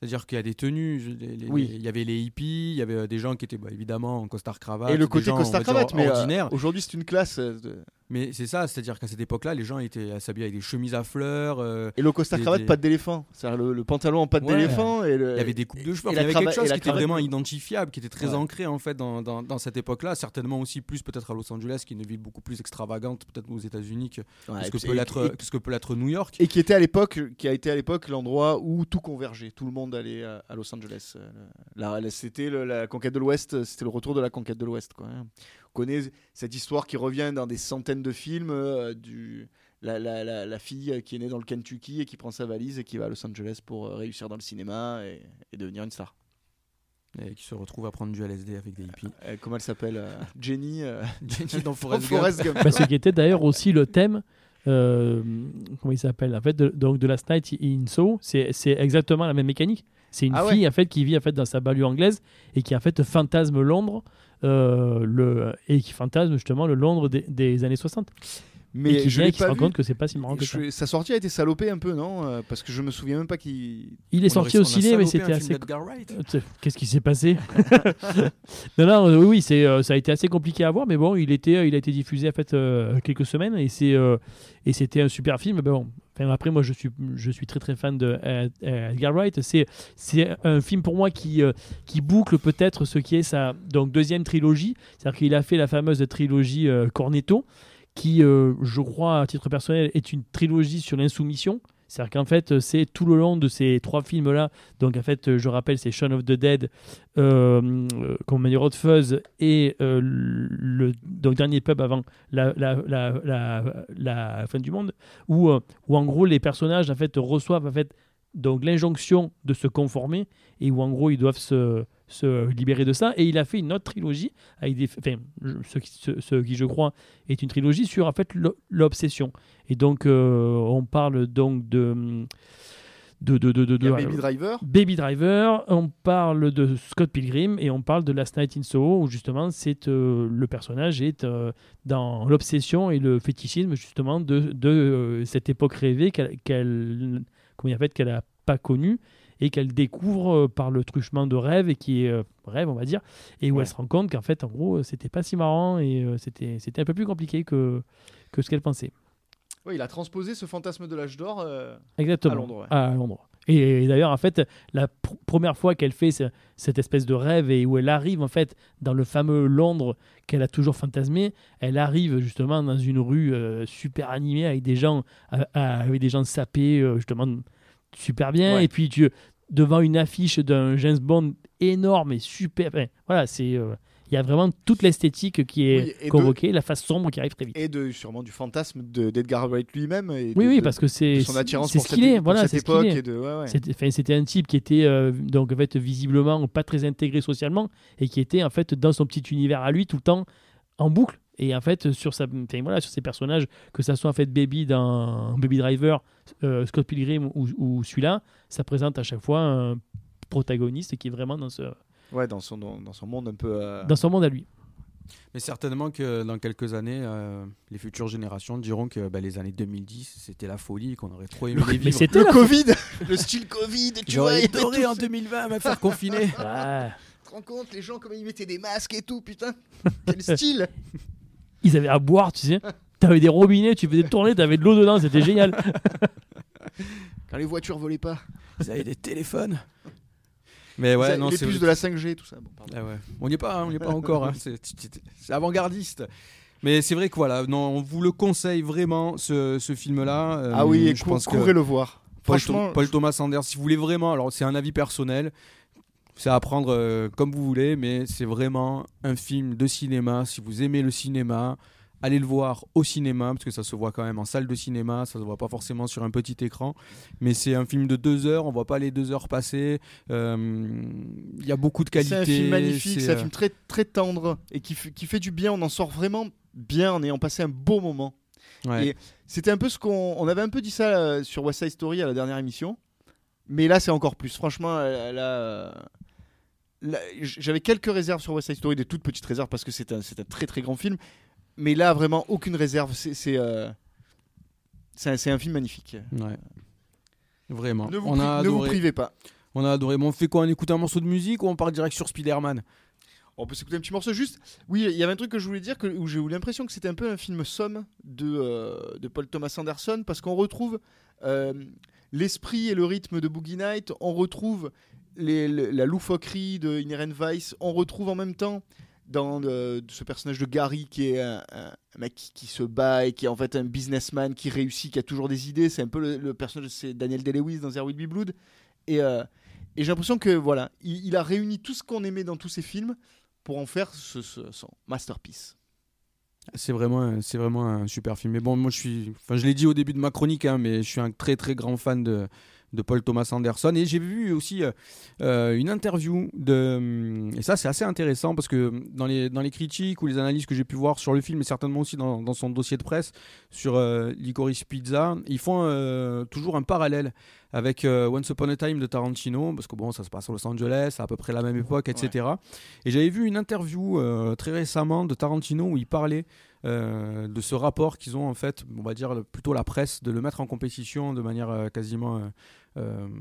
C'est-à-dire qu'il y a des tenues, je- les- les- Oui. il y avait les hippies, il y avait euh, des gens qui étaient bah, évidemment en costard cravate, et le côté gens, costard dire, cravate, mais euh, aujourd'hui, c'est une classe. euh, de- Mais c'est ça, c'est-à-dire qu'à cette époque-là, les gens étaient s'habiller avec des chemises à fleurs, euh, Et le costard cravate, des- patte d'éléphant. C'est-à-dire le, le pantalon en Ouais. d'éléphant. Et le... il y avait des coupes de cheveux, il y avait quelque chose qui était vraiment identifiable, qui était très Ouais. ancré en fait dans, dans, dans cette époque-là, certainement aussi plus peut-être à Los Angeles, qui est une ville beaucoup plus extravagante peut-être aux États-Unis que, Ouais, que ce que et- peut l'être et- que ce que peut l'être New York. Et qui était à l'époque, qui a été à l'époque l'endroit où tout convergeait, tout le monde allait à, à Los Angeles. Euh, la- la- c'était le- la conquête de l'Ouest, c'était le retour de la conquête de l'Ouest. Quoi. hein. On connaît cette histoire qui revient dans des centaines de films euh, du la, la- la- la fille qui est née dans le Kentucky et qui prend sa valise et qui va à Los Angeles pour euh, réussir dans le cinéma et, et devenir une star. Et qui se retrouve à prendre du LSD avec des hippies. Euh, comment elle s'appelle euh, Jenny euh, Jenny dans Forrest Gump. Forrest Gump. Bah, ce qui était d'ailleurs aussi le thème. Euh, comment il s'appelle en fait de, donc de Last Night in Soho c'est c'est exactement la même mécanique c'est une Ah ouais. fille en fait qui vit en fait dans sa banlieue anglaise et qui en fait fantasme Londres euh, le et qui fantasme justement le Londres des, des années 60 Mais et qui je l'ai se pas rend vu. compte que c'est pas si marrant que ça Je- sa sortie a été salopée un peu, non Euh, Parce que je me souviens même pas qu'il. il est On sorti au ciné mais c'était assez. Euh, Qu'est-ce qui s'est passé? Non, non, euh, oui, oui, c'est, euh, ça a été assez compliqué à voir, mais bon, il, était, il a été diffusé en fait euh, quelques semaines et, c'est, euh, et c'était un super film. Mais bon, enfin, après, moi, je suis, je suis très très fan de euh, euh, Edgar Wright. C'est, c'est un film pour moi qui, euh, qui boucle peut-être ce qui est sa donc, deuxième trilogie. C'est-à-dire qu'il a fait la fameuse trilogie euh, Cornetto, qui, euh, je crois, à titre personnel, est une trilogie sur l'insoumission. C'est-à-dire qu'en fait, c'est tout le long de ces trois films-là. Donc, en fait, je rappelle, c'est Shaun of the Dead, euh, euh, Company Road Fuzz et euh, le dernier pub avant la, la, fin du monde, où, euh, où en gros, les personnages en fait, reçoivent en fait, l'injonction de se conformer et où en gros, ils doivent se, se libérer de ça. Et il a fait une autre trilogie, avec des, enfin, ce, qui, ce- ce qui, je crois, est une trilogie sur en fait l'o- l'obsession. Et donc, euh, on parle donc de. de, de, de, de- Baby Driver. Baby Driver, on parle de Scott Pilgrim et on parle de Last Night in Soho où justement c'est euh, le personnage est euh, dans l'obsession et le fétichisme justement de, de euh, cette époque rêvée qu'elle fait qu'elle a pas connue et qu'elle découvre euh, par le truchement de rêve et qui est euh, rêve on va dire et où Ouais. elle se rend compte qu'en fait en gros c'était pas si marrant et euh, c'était c'était un peu plus compliqué que que ce qu'elle pensait. Oui, il a transposé ce fantasme de l'âge d'or. euh, Exactement. À Londres, ouais. À Londres. Et, et d'ailleurs, en fait, la pr- première fois qu'elle fait ce- cette espèce de rêve et où elle arrive, en fait, dans le fameux Londres qu'elle a toujours fantasmé, elle arrive justement dans une rue euh, super animée avec des gens, euh, euh, avec des gens sapés, euh, justement, super bien. Ouais. Et puis, tu, devant une affiche d'un James Bond énorme et super. enfin, voilà, c'est. euh, il y a vraiment toute l'esthétique qui est Oui, de- convoquée, la face sombre qui arrive très vite. et de sûrement du fantasme de- d'Edgar Wright lui-même. oui, de- oui, de- parce que de c'est son attirance c'est pour ce cette, est. pour Voilà, cette ce époque de ouais, ouais. C'était un type qui était euh, donc en fait visiblement pas très intégré socialement et qui était en fait dans son petit univers à lui tout le temps en boucle et en fait sur sa enfin, voilà sur ses personnages que ça soit en fait Baby dans Baby Driver euh, Scott Pilgrim ou, ou celui-là ça présente à chaque fois un protagoniste qui est vraiment dans ce Ouais, dans son dans son monde un peu. euh, dans son monde à lui Mais certainement que dans quelques années, euh, les futures générations diront que bah, les années 2010, c'était la folie, qu'on aurait trop aimé les mais vivre. c'était Le Covid, le style Covid, tu vois. Adoré tout en ce- 2020 me faire confiner. Ouais. Tu te rends compte, les gens, comment ils mettaient des masques et tout, putain. Quel style ils avaient à boire tu sais t'avais des robinets tu faisais tourner t'avais de l'eau dedans c'était génial Quand les voitures volaient pas. Ils avaient des téléphones. Mais ouais, Ça- non, les c'est puces de la 5G, tout ça. Bon. Ah ouais. On n'y est pas, hein, on n'y est pas encore. hein. C'est avant-gardiste. Mais c'est vrai que voilà, non, on vous le conseille vraiment ce, ce film-là. Euh, Ah oui, et je cou- pense que courez le voir. Paul, Franchement, Paul Thomas Anderson, si vous voulez vraiment, alors c'est un avis personnel, c'est à prendre euh, comme vous voulez, mais c'est vraiment un film de cinéma. Si vous aimez le cinéma, allez le voir au cinéma, parce que ça se voit quand même en salle de cinéma, ça se voit pas forcément sur un petit écran. Mais c'est un film de deux heures, on voit pas les deux heures passer. Euh, Il y a beaucoup de qualité. c'est un film magnifique, c'est un euh, film très, très tendre et qui, qui fait du bien. On en sort vraiment bien en ayant passé un beau moment. ouais. Et c'était un peu ce qu'on on avait un peu dit ça sur West Side Story à la dernière émission, mais là c'est encore plus. Franchement, euh, là, j- j'avais quelques réserves sur West Side Story, des toutes petites réserves parce que c'est un, très très grand film, mais là vraiment aucune réserve. C'est euh, un, film magnifique. Ouais. Vraiment. Ne vous, on, pri- a ne vous adoré. privez pas. on a adoré. On fait quoi? On écoute un morceau de musique ou on part direct sur Spider-Man? On peut s'écouter un petit morceau juste. Oui, il y avait un truc que je voulais dire que, où j'ai eu l'impression que c'était un peu un film somme de, euh, de Paul Thomas Anderson parce qu'on retrouve euh, l'esprit et le rythme de Boogie Night, on retrouve la loufoquerie de Inherent Vice, on retrouve en même temps dans ce personnage de Gary qui est un, mec qui, se bat et qui est en fait un businessman qui réussit, qui a toujours des idées. C'est un peu le, personnage, c'est Daniel Day-Lewis dans There Will Be Blood. Et, euh, j'ai l'impression que voilà, il, a réuni tout ce qu'on aimait dans tous ses films pour en faire son masterpiece. C'est vraiment, c'est vraiment un super film. Mais bon, moi, je suis, enfin, je l'ai dit au début de ma chronique, hein, mais je suis un très très grand fan de, de Paul Thomas Anderson. Et j'ai vu aussi euh, euh, une interview de, et ça c'est assez intéressant parce que dans les dans les critiques ou les analyses que j'ai pu voir sur le film, et certainement aussi dans, dans son dossier de presse sur euh, Licorice Pizza, ils font euh, toujours un parallèle avec Once Upon a Time de Tarantino, parce que bon, ça se passe à Los Angeles, à, à peu près la même époque, etc. Et j'avais vu une interview très récemment de Tarantino où il parlait euh, de ce rapport qu'ils ont en fait, on va dire plutôt la presse, de le mettre en compétition de manière euh, quasiment euh,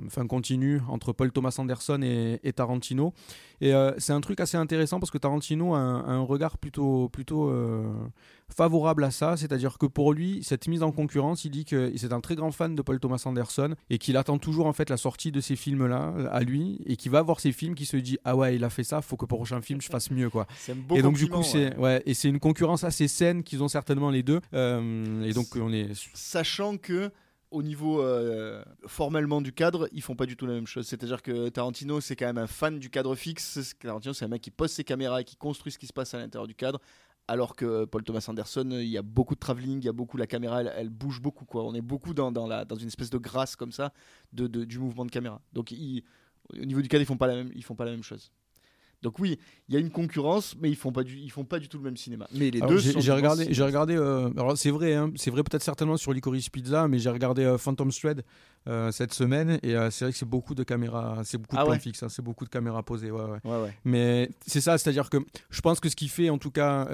enfin continue entre Paul Thomas Anderson et, et Tarantino. Et euh, c'est un truc assez intéressant parce que Tarantino a un, a un regard plutôt, plutôt euh, favorable à ça, c'est-à-dire que pour lui, cette mise en concurrence, il dit que c'est un très grand fan de Paul Thomas Anderson et qu'il attend toujours en fait la sortie de ces films-là euh, à lui et qu'il va voir ces films qui se dit ah ouais il a fait ça, faut que pour le prochain film je fasse mieux quoi. C'est un beau Et donc du coup c'est ouais. ouais et c'est une concurrence assez saine qu'ils ont certainement les deux Euh, et donc on est Sachant que au niveau euh, formellement du cadre, ils font pas du tout la même chose. C'est-à-dire que Tarantino, c'est quand même un fan du cadre fixe. Tarantino, c'est un mec qui pose ses caméras et qui construit ce qui se passe à l'intérieur du cadre. Alors que Paul Thomas Anderson, il y a beaucoup de travelling, il y a beaucoup la caméra, elle, bouge beaucoup quoi. On est beaucoup dans, dans, la, dans une espèce de grâce comme ça de, du mouvement de caméra. Donc au niveau du cadre, ils font pas la même, ils font pas la même chose. Donc oui, il y a une concurrence, mais ils font pas du, ils font pas du tout le même cinéma. Mais les Alors, deux j'ai regardé, j'ai regardé. euh, alors c'est vrai, hein, c'est vrai peut-être certainement sur Licorice Pizza, mais j'ai regardé euh, Phantom Thread euh, cette semaine et c'est vrai que c'est beaucoup de caméras, c'est beaucoup de Ah plans ouais. fixes, hein, c'est beaucoup de caméras posées. Ouais, ouais. Mais c'est ça, c'est-à-dire que je pense que ce qui fait en tout cas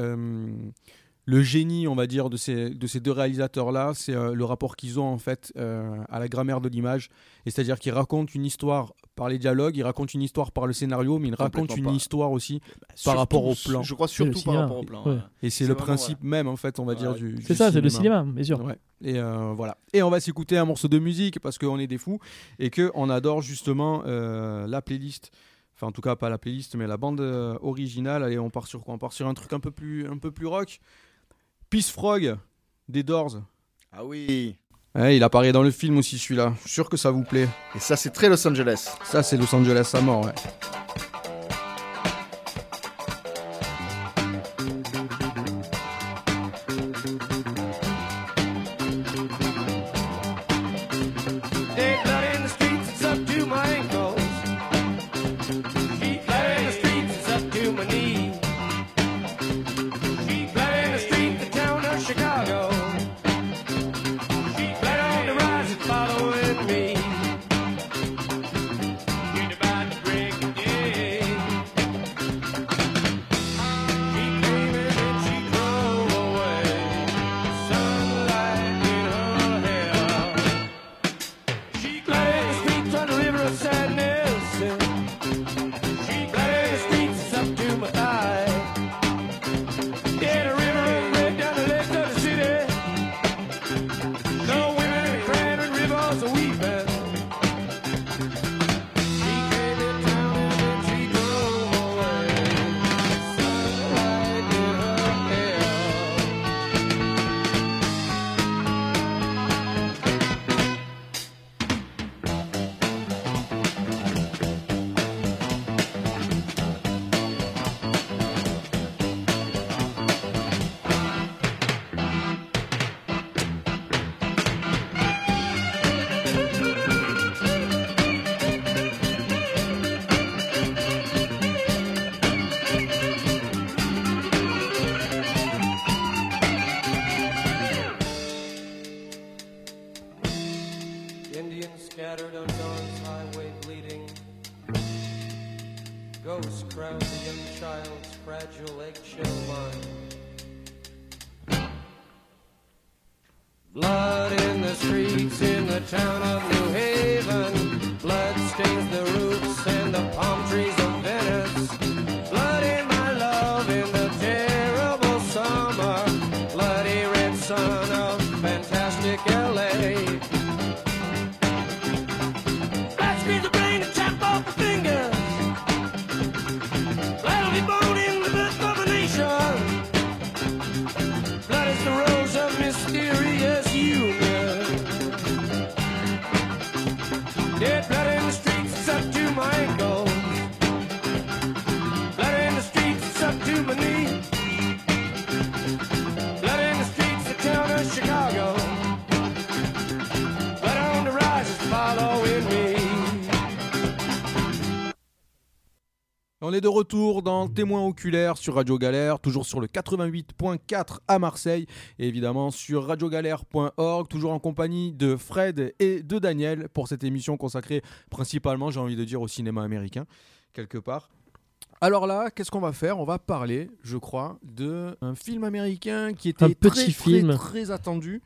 le génie, on va dire, de ces, de ces deux réalisateurs-là, c'est euh, le rapport qu'ils ont en fait euh, à la grammaire de l'image. Et c'est-à-dire qu'ils racontent une histoire par les dialogues, ils racontent une histoire par le scénario, mais ils racontent une pas. histoire aussi. Surtout, rapport au plan. Je crois surtout par rapport au plan. ouais. Et c'est le principe même, en fait, on va dire, du. C'est ça, c'est le cinéma. bien sûr. Ouais. Et euh, voilà. Et on va s'écouter un morceau de musique parce qu'on est des fous et que on adore justement euh, la playlist. Enfin, en tout cas, pas la playlist, mais la bande euh, originale. Allez, on part sur quoi? On part sur un truc un peu plus, un peu plus rock. Peace Frog des Doors. Ah oui. Ouais, il apparaît dans le film aussi celui-là. Je suis sûr que ça vous plaît. Et ça, c'est très Los Angeles. Ça, c'est Los Angeles à mort, ouais. Est de retour dans Témoin oculaire sur Radio Galère, toujours sur le 88.4 à Marseille et évidemment sur radiogalère.org, toujours en compagnie de Fred et de Daniel pour cette émission consacrée principalement, j'ai envie de dire, au cinéma américain, quelque part. Alors là, qu'est-ce qu'on va faire? On va parler, je crois, de un film américain qui était Un petit très, film. très, très attendu,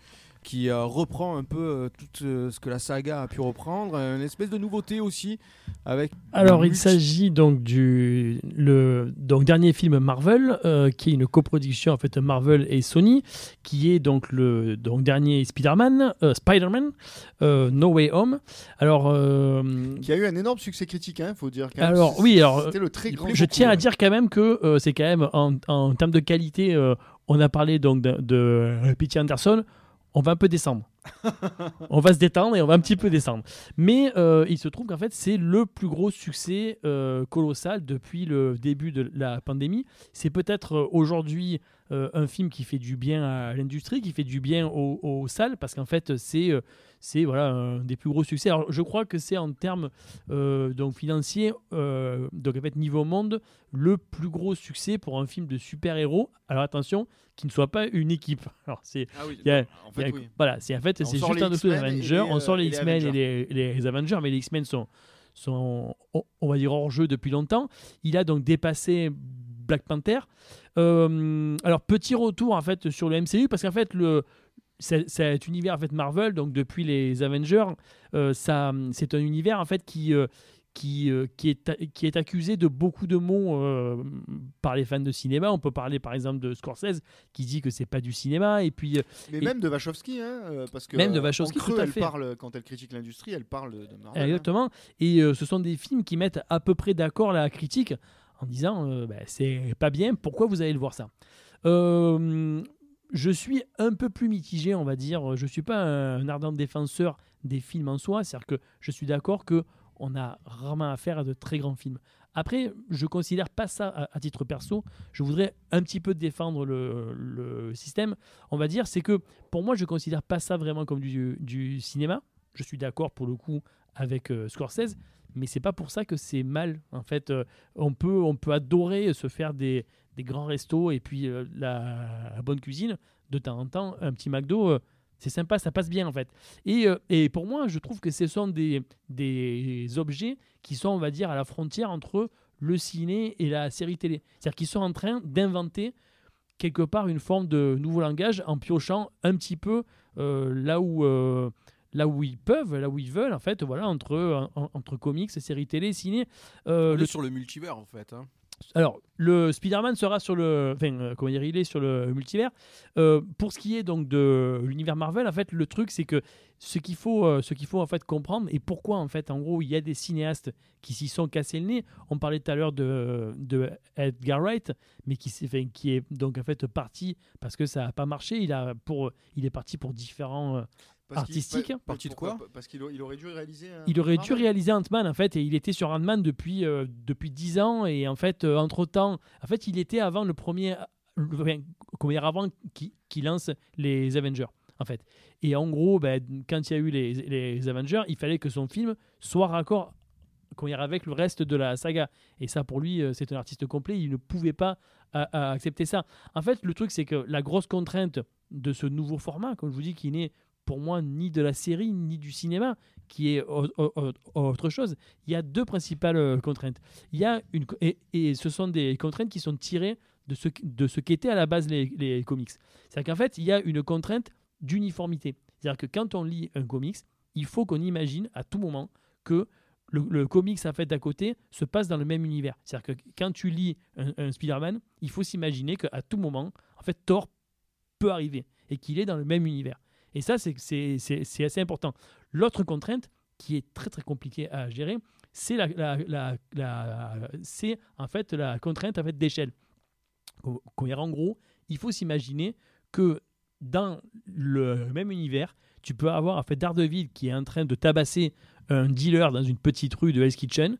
qui euh, reprend un peu euh, tout euh, ce que la saga a pu reprendre, une espèce de nouveauté aussi, avec Alors, il s'agit donc du le donc dernier film Marvel, euh, qui est une coproduction en fait Marvel et Sony, qui est donc le donc dernier Spider-Man, euh, Spider-Man, euh, No Way Home. Alors, euh, Qui a eu un énorme succès critique, hein, faut dire. quand même. alors oui, alors C'était le très grand. je tiens à dire quand même que euh, c'est quand même en, en termes de qualité, euh, on a parlé donc de, de P.T. Anderson, on va un peu descendre. on va se détendre et on va un petit peu descendre. Mais euh, il se trouve qu'en fait, c'est le plus gros succès euh, colossal depuis le début de la pandémie. C'est peut-être euh, aujourd'hui un film qui fait du bien à l'industrie, qui fait du bien aux, aux salles, parce qu'en fait, c'est c'est voilà un des plus gros succès. Alors, je crois que c'est en termes donc financiers, donc en fait niveau monde, le plus gros succès pour un film de super-héros. Alors attention, qui ne soit pas une équipe. Alors c'est Ah oui, en fait, oui. Voilà, c'est en fait, On c'est sort juste et Avengers. les, on sort les X-Men et Avengers. les, les Avengers, mais les X-Men sont, sont, on- va dire, hors jeu depuis longtemps. Il a donc dépassé Black Panther. Euh, alors, petit retour en fait sur le MCU, parce qu'en fait, le. Cet univers en fait Marvel, donc depuis les Avengers, euh, ça, c'est un univers en fait qui, euh, qui, euh, qui, est, qui est accusé de beaucoup de mots euh, par les fans de cinéma. On peut parler par exemple de Scorsese qui dit que c'est pas du cinéma, et puis euh, Mais Et- même de Wachowski, hein, parce que Même de Wachowski, en creux, tout à elle parle quand elle critique l'industrie, elle parle de Marvel. hein. Exactement. Et euh, ce sont des films qui mettent à peu près d'accord la critique en disant bah, c'est pas bien, pourquoi vous allez le voir ça? Je suis un peu plus mitigé, on va dire. Je suis pas un, un ardent défenseur des films en soi, c'est-à-dire que je suis d'accord que on a rarement affaire à de très grands films. Après, je considère pas ça à, titre perso. Je voudrais un petit peu défendre le, système. On va dire, c'est que pour moi, je considère pas ça vraiment comme du, cinéma. Je suis d'accord pour le coup avec euh, Scorsese, mais c'est pas pour ça que c'est mal. En fait, euh, on peut on peut adorer se faire des, des grands restos et puis euh, la, la bonne cuisine de temps en temps, un petit McDo. C'est sympa, ça passe bien en fait. Et, euh, et pour moi, je trouve que ce sont des, des objets qui sont, on va dire, à la frontière entre le ciné et la série télé. C'est-à-dire qu'ils sont en train d'inventer quelque part une forme de nouveau langage en piochant un petit peu euh, là où euh, là où ils peuvent, là où ils veulent en fait, voilà entre en- entre comics, séries télé, ciné. Euh, le sur le multivers en fait. hein. Alors, le Spider-Man sera sur le. Enfin, euh, comment dire, il est sur le multivers. Euh, pour ce qui est donc de l'univers Marvel, en fait, le truc, c'est que ce qu'il faut, euh, ce qu'il faut en fait comprendre et pourquoi, en fait, en gros, il y a des cinéastes qui s'y sont cassés le nez. On parlait tout à l'heure de, Edgar Wright, mais qui, s'est fait- qui est donc en fait parti parce que ça n'a pas marché. Il, a pour, il est parti pour différents. Euh, Parce artistique. pa- Parti de quoi Parce qu'il aurait dû réaliser. un- Il aurait dû réaliser Ant-Man en fait et il était sur Ant-Man depuis euh, depuis 10 ans et en fait entre temps en fait il était avant le premier le- comment dire, avant qui, qui lance les Avengers en fait et en gros ben, quand il y a eu les, les Avengers il fallait que son film soit raccord comment dire, avec le reste de la saga et ça pour lui euh, c'est un artiste complet il ne pouvait pas euh, euh, accepter ça en fait le truc c'est que la grosse contrainte de ce nouveau format comme je vous dis qui n'est pour moi ni de la série ni du cinéma qui est au- au- au- autre chose. Il y a deux principales euh, contraintes. Il y a une, et, ce sont des contraintes qui sont tirées de ce, de ce qu'étaient à la base les, comics. C'est-à-dire qu'en fait, il y a une contrainte d'uniformité. C'est-à-dire que quand on lit un comics, il faut qu'on imagine à tout moment que le, comics en fait d'à côté se passe dans le même univers. C'est-à-dire que quand tu lis un, un Spider-Man, il faut s'imaginer qu'à tout moment, en fait, Thor peut arriver et qu'il est dans le même univers. Et ça, c'est- assez important. L'autre contrainte, qui est très très compliquée à gérer, c'est la, la- la- c'est en fait la contrainte en fait, d'échelle. En gros, il faut s'imaginer que dans le même univers, tu peux avoir en fait Daredevil qui est en train de tabasser un dealer dans une petite rue de Hell's Kitchen.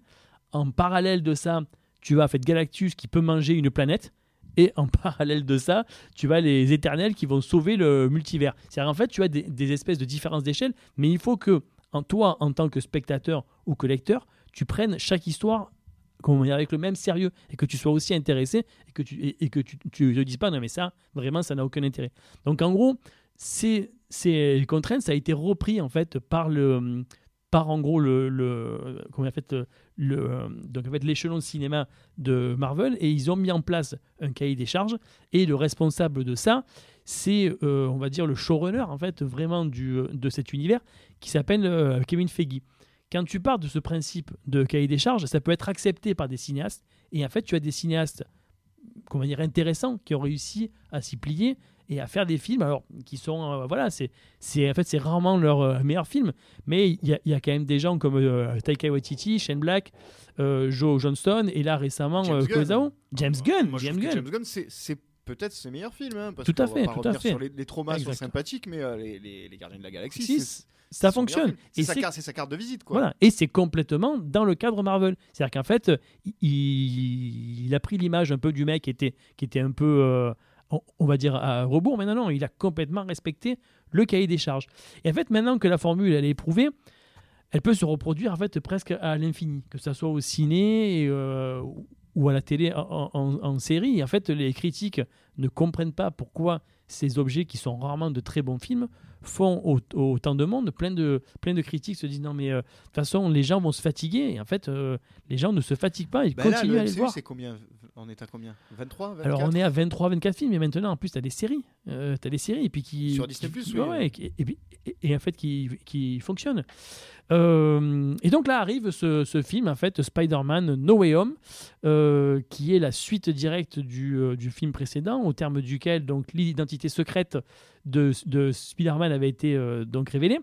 En parallèle de ça, tu as en fait Galactus qui peut manger une planète. Et en parallèle de ça, tu as les éternels qui vont sauver le multivers. C'est-à-dire, en fait, tu as des, espèces de différences d'échelle, mais il faut que, en toi, en tant que spectateur ou que lecteur, tu prennes chaque histoire avec le même sérieux et que tu sois aussi intéressé et que tu et, te dises pas non mais ça vraiment ça n'a aucun intérêt donc en gros ces, ces contraintes ça a été repris en fait par le par en gros le, le comment en fait le donc en fait l'échelon de cinéma de Marvel et ils ont mis en place un cahier des charges et le responsable de ça c'est euh, on va dire le showrunner en fait vraiment du de cet univers qui s'appelle euh, Kevin Feige quand tu pars de ce principe de cahier des charges, ça peut être accepté par des cinéastes. Et en fait, tu as des cinéastes, comment dire, intéressants qui ont réussi à s'y plier et à faire des films, alors qui sont, euh, voilà, c'est, c'est en fait c'est rarement leur euh, meilleur film, mais il y, a- il y a quand même des gens comme euh, Taika Waititi, Shane Black, euh, Joe Johnston et là récemment James Gunn. James Gunn, Moi, James Gunn. James Gunn, c'est- peut-être ses meilleurs films. hein, parce Tout à va fait, pas tout à fait. sur les, les traumas sont sympathiques, mais euh, les, les- les Gardiens de la Galaxie, ça fonctionne. C'est Et sa, c'est carte- c'est sa carte de visite, quoi. Voilà. Et c'est complètement dans le cadre Marvel. C'est-à-dire qu'en fait, il, il a pris l'image un peu du mec qui était, qui était un peu, euh, on, on va dire, à rebours, mais non, non, il a complètement respecté le cahier des charges. Et en fait, maintenant que la formule elle est éprouvée, elle peut se reproduire en fait presque à l'infini, que ce soit au ciné euh, ou à la télé en, en- en série. Et en fait, les critiques ne comprennent pas pourquoi ces objets qui sont rarement de très bons films font au- autant de monde. Plein de, plein de critiques se disent non mais euh, de toute façon les gens vont se fatiguer. Et en fait, euh, les gens ne se fatiguent pas, ils là, continuent le à les voir. c'est combien? On est à combien? 23 24 Alors on est à 23-24 films et maintenant en plus tu as des séries. Euh, tu as des séries et puis qui... Sur Disney+, qui- oui. ouais, et, et, et- et en fait qui, qui fonctionnent. Euh, et donc là arrive ce, ce film en fait Spider-Man No Way Home euh, qui est la suite directe du, euh, du film précédent au terme duquel donc l'identité secrète de, de Spider-Man avait été donc révélée.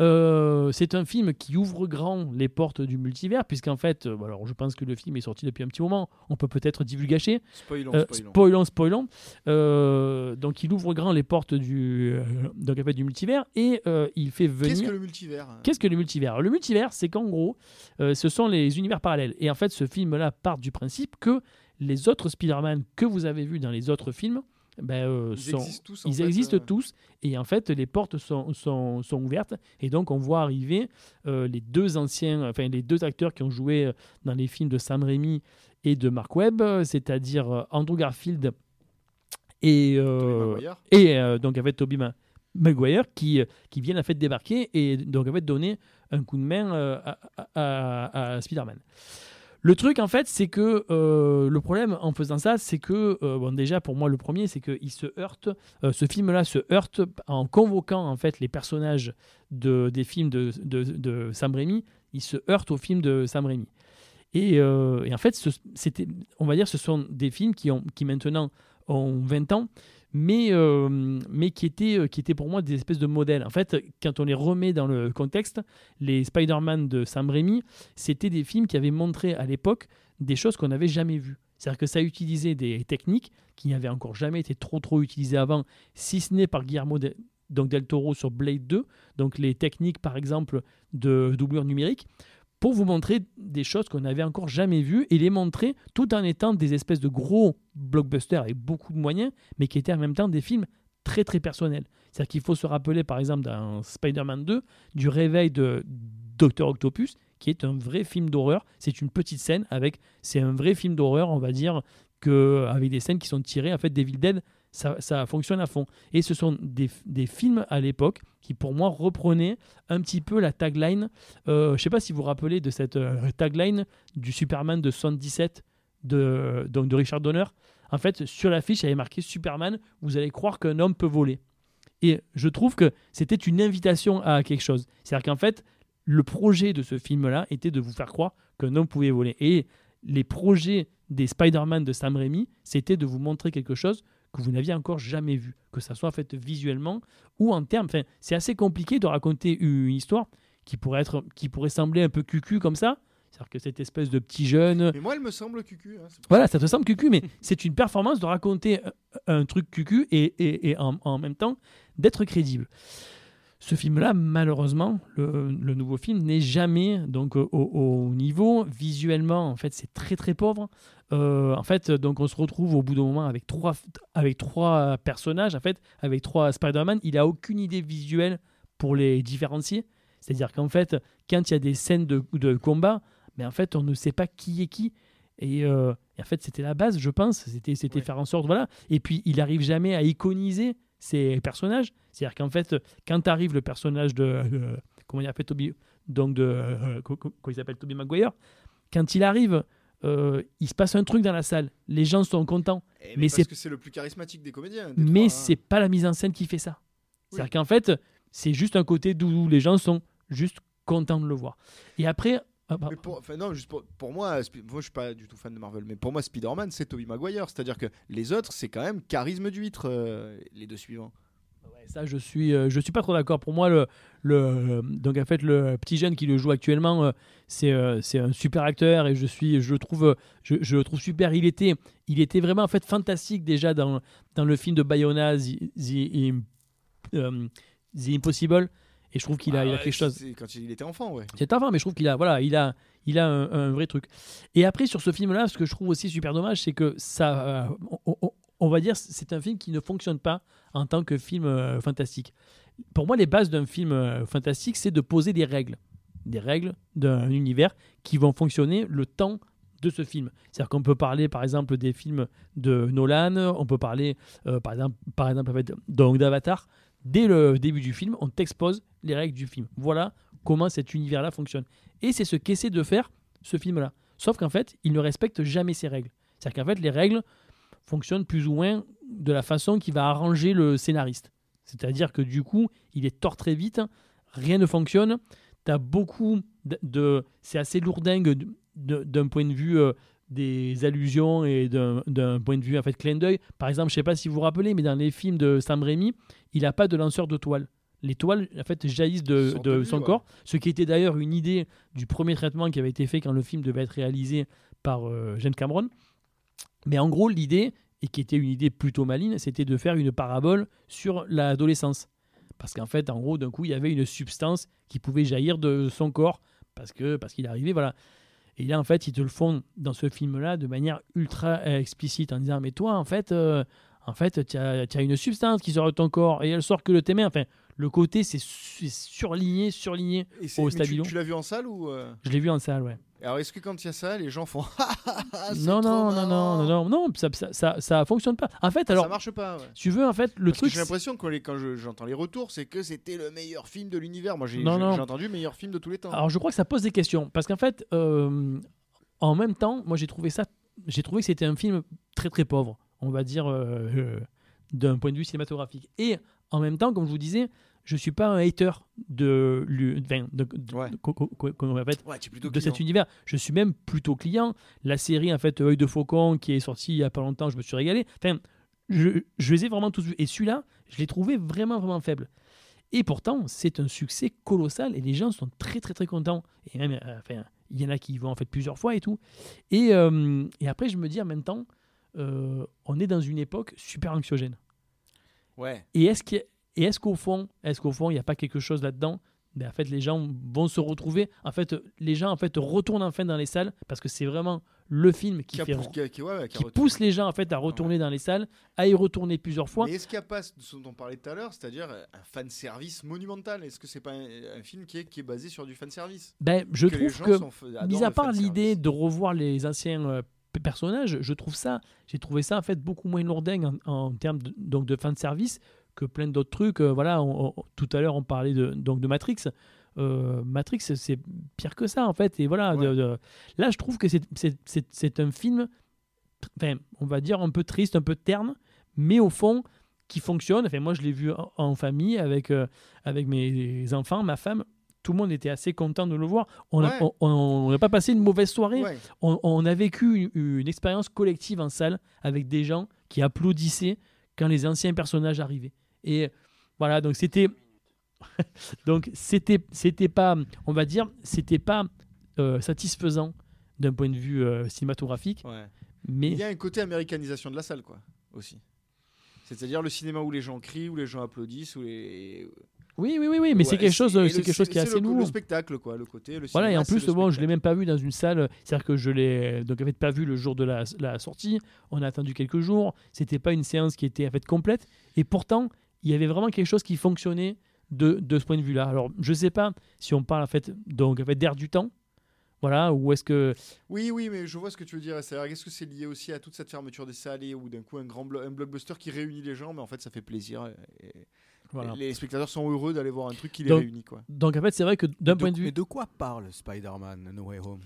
Euh, c'est un film qui ouvre grand les portes du multivers, puisqu'en fait, euh, alors je pense que le film est sorti depuis un petit moment, on peut peut-être divulgacher, Spoilons, euh, spoilons. spoilons, spoilons. Euh, donc il ouvre grand les portes du, euh, donc, en fait, du multivers et euh, il fait venir. Qu'est-ce que le multivers Qu'est-ce que le multivers? Le multivers, c'est qu'en gros, euh, ce sont les univers parallèles. Et en fait, ce film-là part du principe que les autres Spider-Man que vous avez vus dans les autres films, ben, euh, Ils sont, existent tous. en ils fait, existent euh, tous et en fait les portes sont, sont, sont ouvertes et donc on voit arriver euh, les deux anciens, enfin les deux acteurs qui ont joué dans les films de Sam Raimi et de Mark Webb, c'est-à-dire Andrew Garfield et, et donc Tobey Ma- Maguire qui, qui viennent en fait débarquer et donc en fait donner un coup de main à, à- à Spider-Man. Le truc en fait c'est que euh, le problème en faisant ça c'est que euh, bon déjà pour moi le premier c'est qu'il se heurte euh, ce film là se heurte en convoquant en fait les personnages de, des films de, de, de Sam Raimi il se heurte au film de Sam Raimi. Et, et en fait c'était on va dire ce sont des films qui qui maintenant ont 20 ans mais, euh, mais qui, étaient, euh, qui étaient pour moi des espèces de modèles. En fait, quand on les remet dans le contexte, les Spider-Man de Sam Raimi, c'était des films qui avaient montré à l'époque des choses qu'on n'avait jamais vues. C'est-à-dire que ça utilisait des techniques qui n'avaient encore jamais été trop trop utilisées avant, si ce n'est par Guillermo donc del Toro sur Blade 2, donc les techniques par exemple de doublure numérique, pour vous montrer des choses qu'on n'avait encore jamais vues et les montrer tout en étant des espèces de gros blockbusters avec beaucoup de moyens, mais qui étaient en même temps des films très très personnels. C'est-à-dire qu'il faut se rappeler par exemple dans Spider-Man 2 du réveil de Dr Octopus, qui est un vrai film d'horreur. C'est une petite scène avec, c'est un vrai film d'horreur, on va dire, que avec des scènes qui sont tirées en fait des Dead, ça, ça fonctionne à fond. Et ce sont des, des films à l'époque qui pour moi reprenaient un petit peu la tagline. Euh, je sais pas si vous vous rappelez de cette euh, tagline du Superman de 77 de, donc de Richard Donner. En fait, sur l'affiche, il y avait marqué Superman, vous allez croire qu'un homme peut voler. Et je trouve que c'était une invitation à quelque chose. C'est-à-dire qu'en fait, le projet de ce film-là était de vous faire croire qu'un homme pouvait voler. Et les projets des Spider-Man de Sam Raimi, c'était de vous montrer quelque chose que vous n'aviez encore jamais vu, que ça soit fait visuellement ou en termes. Enfin, c'est assez compliqué de raconter une histoire qui pourrait être, qui pourrait sembler un peu cucu comme ça. C'est-à-dire que cette espèce de petit jeune, Mais moi, elle me semble cucu. hein, voilà, ça te semble cucu, mais c'est une performance de raconter un, un truc cucu et, et, et en, en même temps d'être crédible. Ce film-là, malheureusement, le, le nouveau film n'est jamais donc au, au niveau visuellement. En fait, c'est très très pauvre. Euh, en fait, donc on se retrouve au bout d'un moment avec trois avec trois personnages. En fait, avec trois Spider-Man, il a aucune idée visuelle pour les différencier. C'est-à-dire qu'en fait, quand il y a des scènes de, de combat, mais en fait, on ne sait pas qui est qui. Et, euh, et en fait, c'était la base, je pense. C'était c'était Ouais. faire en sorte, voilà. Et puis, il arrive jamais à iconiser ces personnages. C'est-à-dire qu'en fait, quand arrive le personnage de euh, comment il a fait Toby, donc de euh, comment il s'appelle Toby Maguire, quand il arrive, euh, il se passe un truc dans la salle. Les gens sont contents, Et mais mais parce que c'est le plus charismatique des comédiens. des mais hein. c'est pas la mise en scène qui fait ça. C'est-à-dire qu'en fait, c'est juste un côté d'où les gens sont juste contents de le voir. Et après, ah, bah, Mais pour, enfin, non, juste pour, pour moi, moi je suis pas du tout fan de Marvel, mais pour moi Spider-Man c'est Tobey Maguire, c'est-à-dire que les autres c'est quand même charisme d'huître, euh, les deux suivants. ouais, Ça, je suis, euh, je suis pas trop d'accord. Pour moi, le, le, donc en fait, le petit jeune qui le joue actuellement, euh, c'est, euh, c'est un super acteur et je suis, je le trouve, je, je le trouve super. Il était, il était vraiment en fait fantastique déjà dans, dans le film de Bayona, The, The Im- The Impossible. Et je trouve qu'il a, Ah il a quelque chose. Quand il était enfant, ouais. C'est avant, mais je trouve qu'il a, voilà, il a, il a un, un vrai truc. Et après, sur ce film-là, ce que je trouve aussi super dommage, c'est que ça, euh, on, on- on va dire, c'est un film qui ne fonctionne pas en tant que film euh, fantastique. Pour moi, les bases d'un film euh, fantastique, c'est de poser des règles, des règles d'un univers qui vont fonctionner le temps de ce film. C'est-à-dire qu'on peut parler, par exemple, des films de Nolan, on peut parler, euh, par exemple, par exemple, d'Avatar. Dès le début du film, on t'expose les règles du film. Voilà comment cet univers-là fonctionne. Et c'est ce qu'essaie de faire ce film-là. Sauf qu'en fait, il ne respecte jamais ces règles. C'est-à-dire qu'en fait, les règles fonctionnent plus ou moins de la façon qui va arranger le scénariste. C'est-à-dire que du coup, il est tort très vite, rien ne fonctionne. Tu as beaucoup de. c'est assez lourdingue d'un point de vue euh, des allusions et d'un point de vue en fait clin d'œil. Par exemple, je sais pas si vous vous rappelez, mais dans les films de Sam Raimi, il n'a pas de lanceur de toile. Les toiles en fait jaillissent de, son ouais. corps, ce qui était d'ailleurs une idée du premier traitement qui avait été fait quand le film devait être réalisé par euh, James Cameron. Mais en gros, l'idée, et qui était une idée plutôt maligne, c'était de faire une parabole sur l'adolescence. Parce qu'en fait, en gros, d'un coup, il y avait une substance qui pouvait jaillir de son corps parce que parce qu'il arrivait, voilà. Et là, en fait, ils te le font dans ce film-là de manière ultra euh, explicite en disant Mais toi, en fait, euh, en fait, tu as, une substance qui sort de ton corps et elle sort que de tes mains. Enfin, le côté, c'est su- c'est surligné, surligné. Et Au tu- Stabilo. Tu, l'as vu en salle ou euh Je l'ai vu en salle, ouais. Alors est-ce que quand il y a ça, les gens font Ah, non, trop non, non, non, marrant non, non, non, ça, ça, ça, fonctionne pas. En fait, alors, ça marche pas. Ouais. tu veux, en fait, le Parce truc. j'ai l'impression que quand je- j'entends les retours, c'est que c'était le meilleur film de l'univers. Moi, Non, non. j'ai entendu meilleur film de tous les temps. Alors je crois que ça pose des questions parce qu'en fait, euh, en même temps, moi j'ai trouvé ça, j'ai trouvé que c'était un film très très pauvre, on va dire euh, euh, d'un point de vue cinématographique. Et en même temps, comme je vous disais, je suis pas un hater de, de, cet univers. Je suis même plutôt client. La série en fait Œil de Faucon qui est sortie il y a pas longtemps, je me suis régalé. Enfin, je, je les ai vraiment tous vus. Et celui-là, je l'ai trouvé vraiment vraiment faible. Et pourtant, c'est un succès colossal et les gens sont très très très contents. Et même, euh, enfin, il y en a qui y vont en fait plusieurs fois et tout. Et, euh, et après, je me dis en même temps, euh, on est dans une époque super anxiogène. Ouais. Et est-ce qu'au fond, est-ce qu'au fond, il n'y a pas quelque chose là-dedans? Ben, en fait, les gens vont se retrouver. En fait, les gens en fait retournent enfin dans les salles parce que c'est vraiment le film qui, fait, ouais, pousse les gens en fait à retourner dans les salles, à y retourner plusieurs fois. Mais est-ce qu'il n'y a pas ce dont on parlait tout à l'heure, c'est-à-dire euh, un fan service monumental? Est-ce que c'est pas un, un film qui est, qui est basé sur du fan service Ben, je Que trouve que Mis à part l'idée de revoir les anciens euh, p- personnages, je trouve ça, j'ai trouvé ça en fait beaucoup moins lourdingue en, en termes de, donc de fan service que plein d'autres trucs. Euh, voilà, on- on- tout à l'heure on parlait de, donc de Matrix. Euh, Matrix, c'est pire que ça en fait. Et voilà, Ouais. de- de- là je trouve que c'est- un film, enfin, on va dire un peu triste, un peu terne, mais au fond qui fonctionne. Enfin, moi je l'ai vu en, en famille avec, euh, avec mes enfants, ma femme. Tout le monde était assez content de le voir. On n'a Ouais. on- on n'a pas passé une mauvaise soirée. Ouais. On, on a vécu une, une expérience collective en salle avec des gens qui applaudissaient quand les anciens personnages arrivaient. Et voilà, donc c'était. donc c'était c'était pas, on va dire, c'était pas euh, satisfaisant d'un point de vue euh, cinématographique, Ouais. mais Il y a un côté américanisation de la salle, quoi, aussi. C'est-à-dire le cinéma où les gens crient, où les gens applaudissent, où les. Oui, oui, oui, oui, mais c'est Ouais, quelque chose, c'est quelque chose qui est c'est assez le, nouveau. Le spectacle, quoi, le côté. Le Voilà, et cinéma, en plus, c'est bon, je l'ai même pas vu dans une salle. C'est-à-dire que je l'ai donc en fait pas vu le jour de la, la sortie. On a attendu quelques jours. C'était pas une séance qui était en fait complète. Et pourtant, il y avait vraiment quelque chose qui fonctionnait de, de ce point de vue-là. Alors, je sais pas si on parle en fait donc en fait d'air du temps. Voilà, ou est-ce que Oui, oui, mais je vois ce que tu veux dire. Et c'est- Est-ce que c'est lié aussi à toute cette fermeture des salles et ou d'un coup un grand blo- un blockbuster qui réunit les gens, mais en fait ça fait plaisir. et- voilà. Les spectateurs sont heureux d'aller voir un truc qui les Donc- réunit, quoi. Donc en fait, c'est vrai que d'un point de vue Mais de quoi parle Spider-Man No Way Home?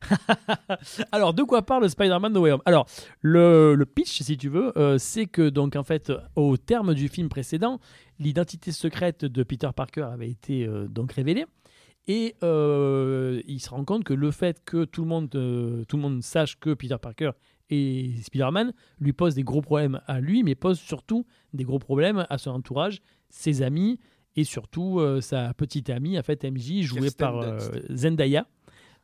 Alors, de quoi parle Spider-Man No Way Home? Alors, le, le pitch, si tu veux, euh, c'est que, donc, en fait, au terme du film précédent, l'identité secrète de Peter Parker avait été euh, donc révélée. Et euh, il se rend compte que le fait que tout le monde, euh, tout le monde sache que Peter Parker est Spider-Man lui pose des gros problèmes à lui, mais pose surtout des gros problèmes à son entourage, ses amis et surtout euh, sa petite amie, en fait, MJ, jouée Kirsten par euh. Zendaya.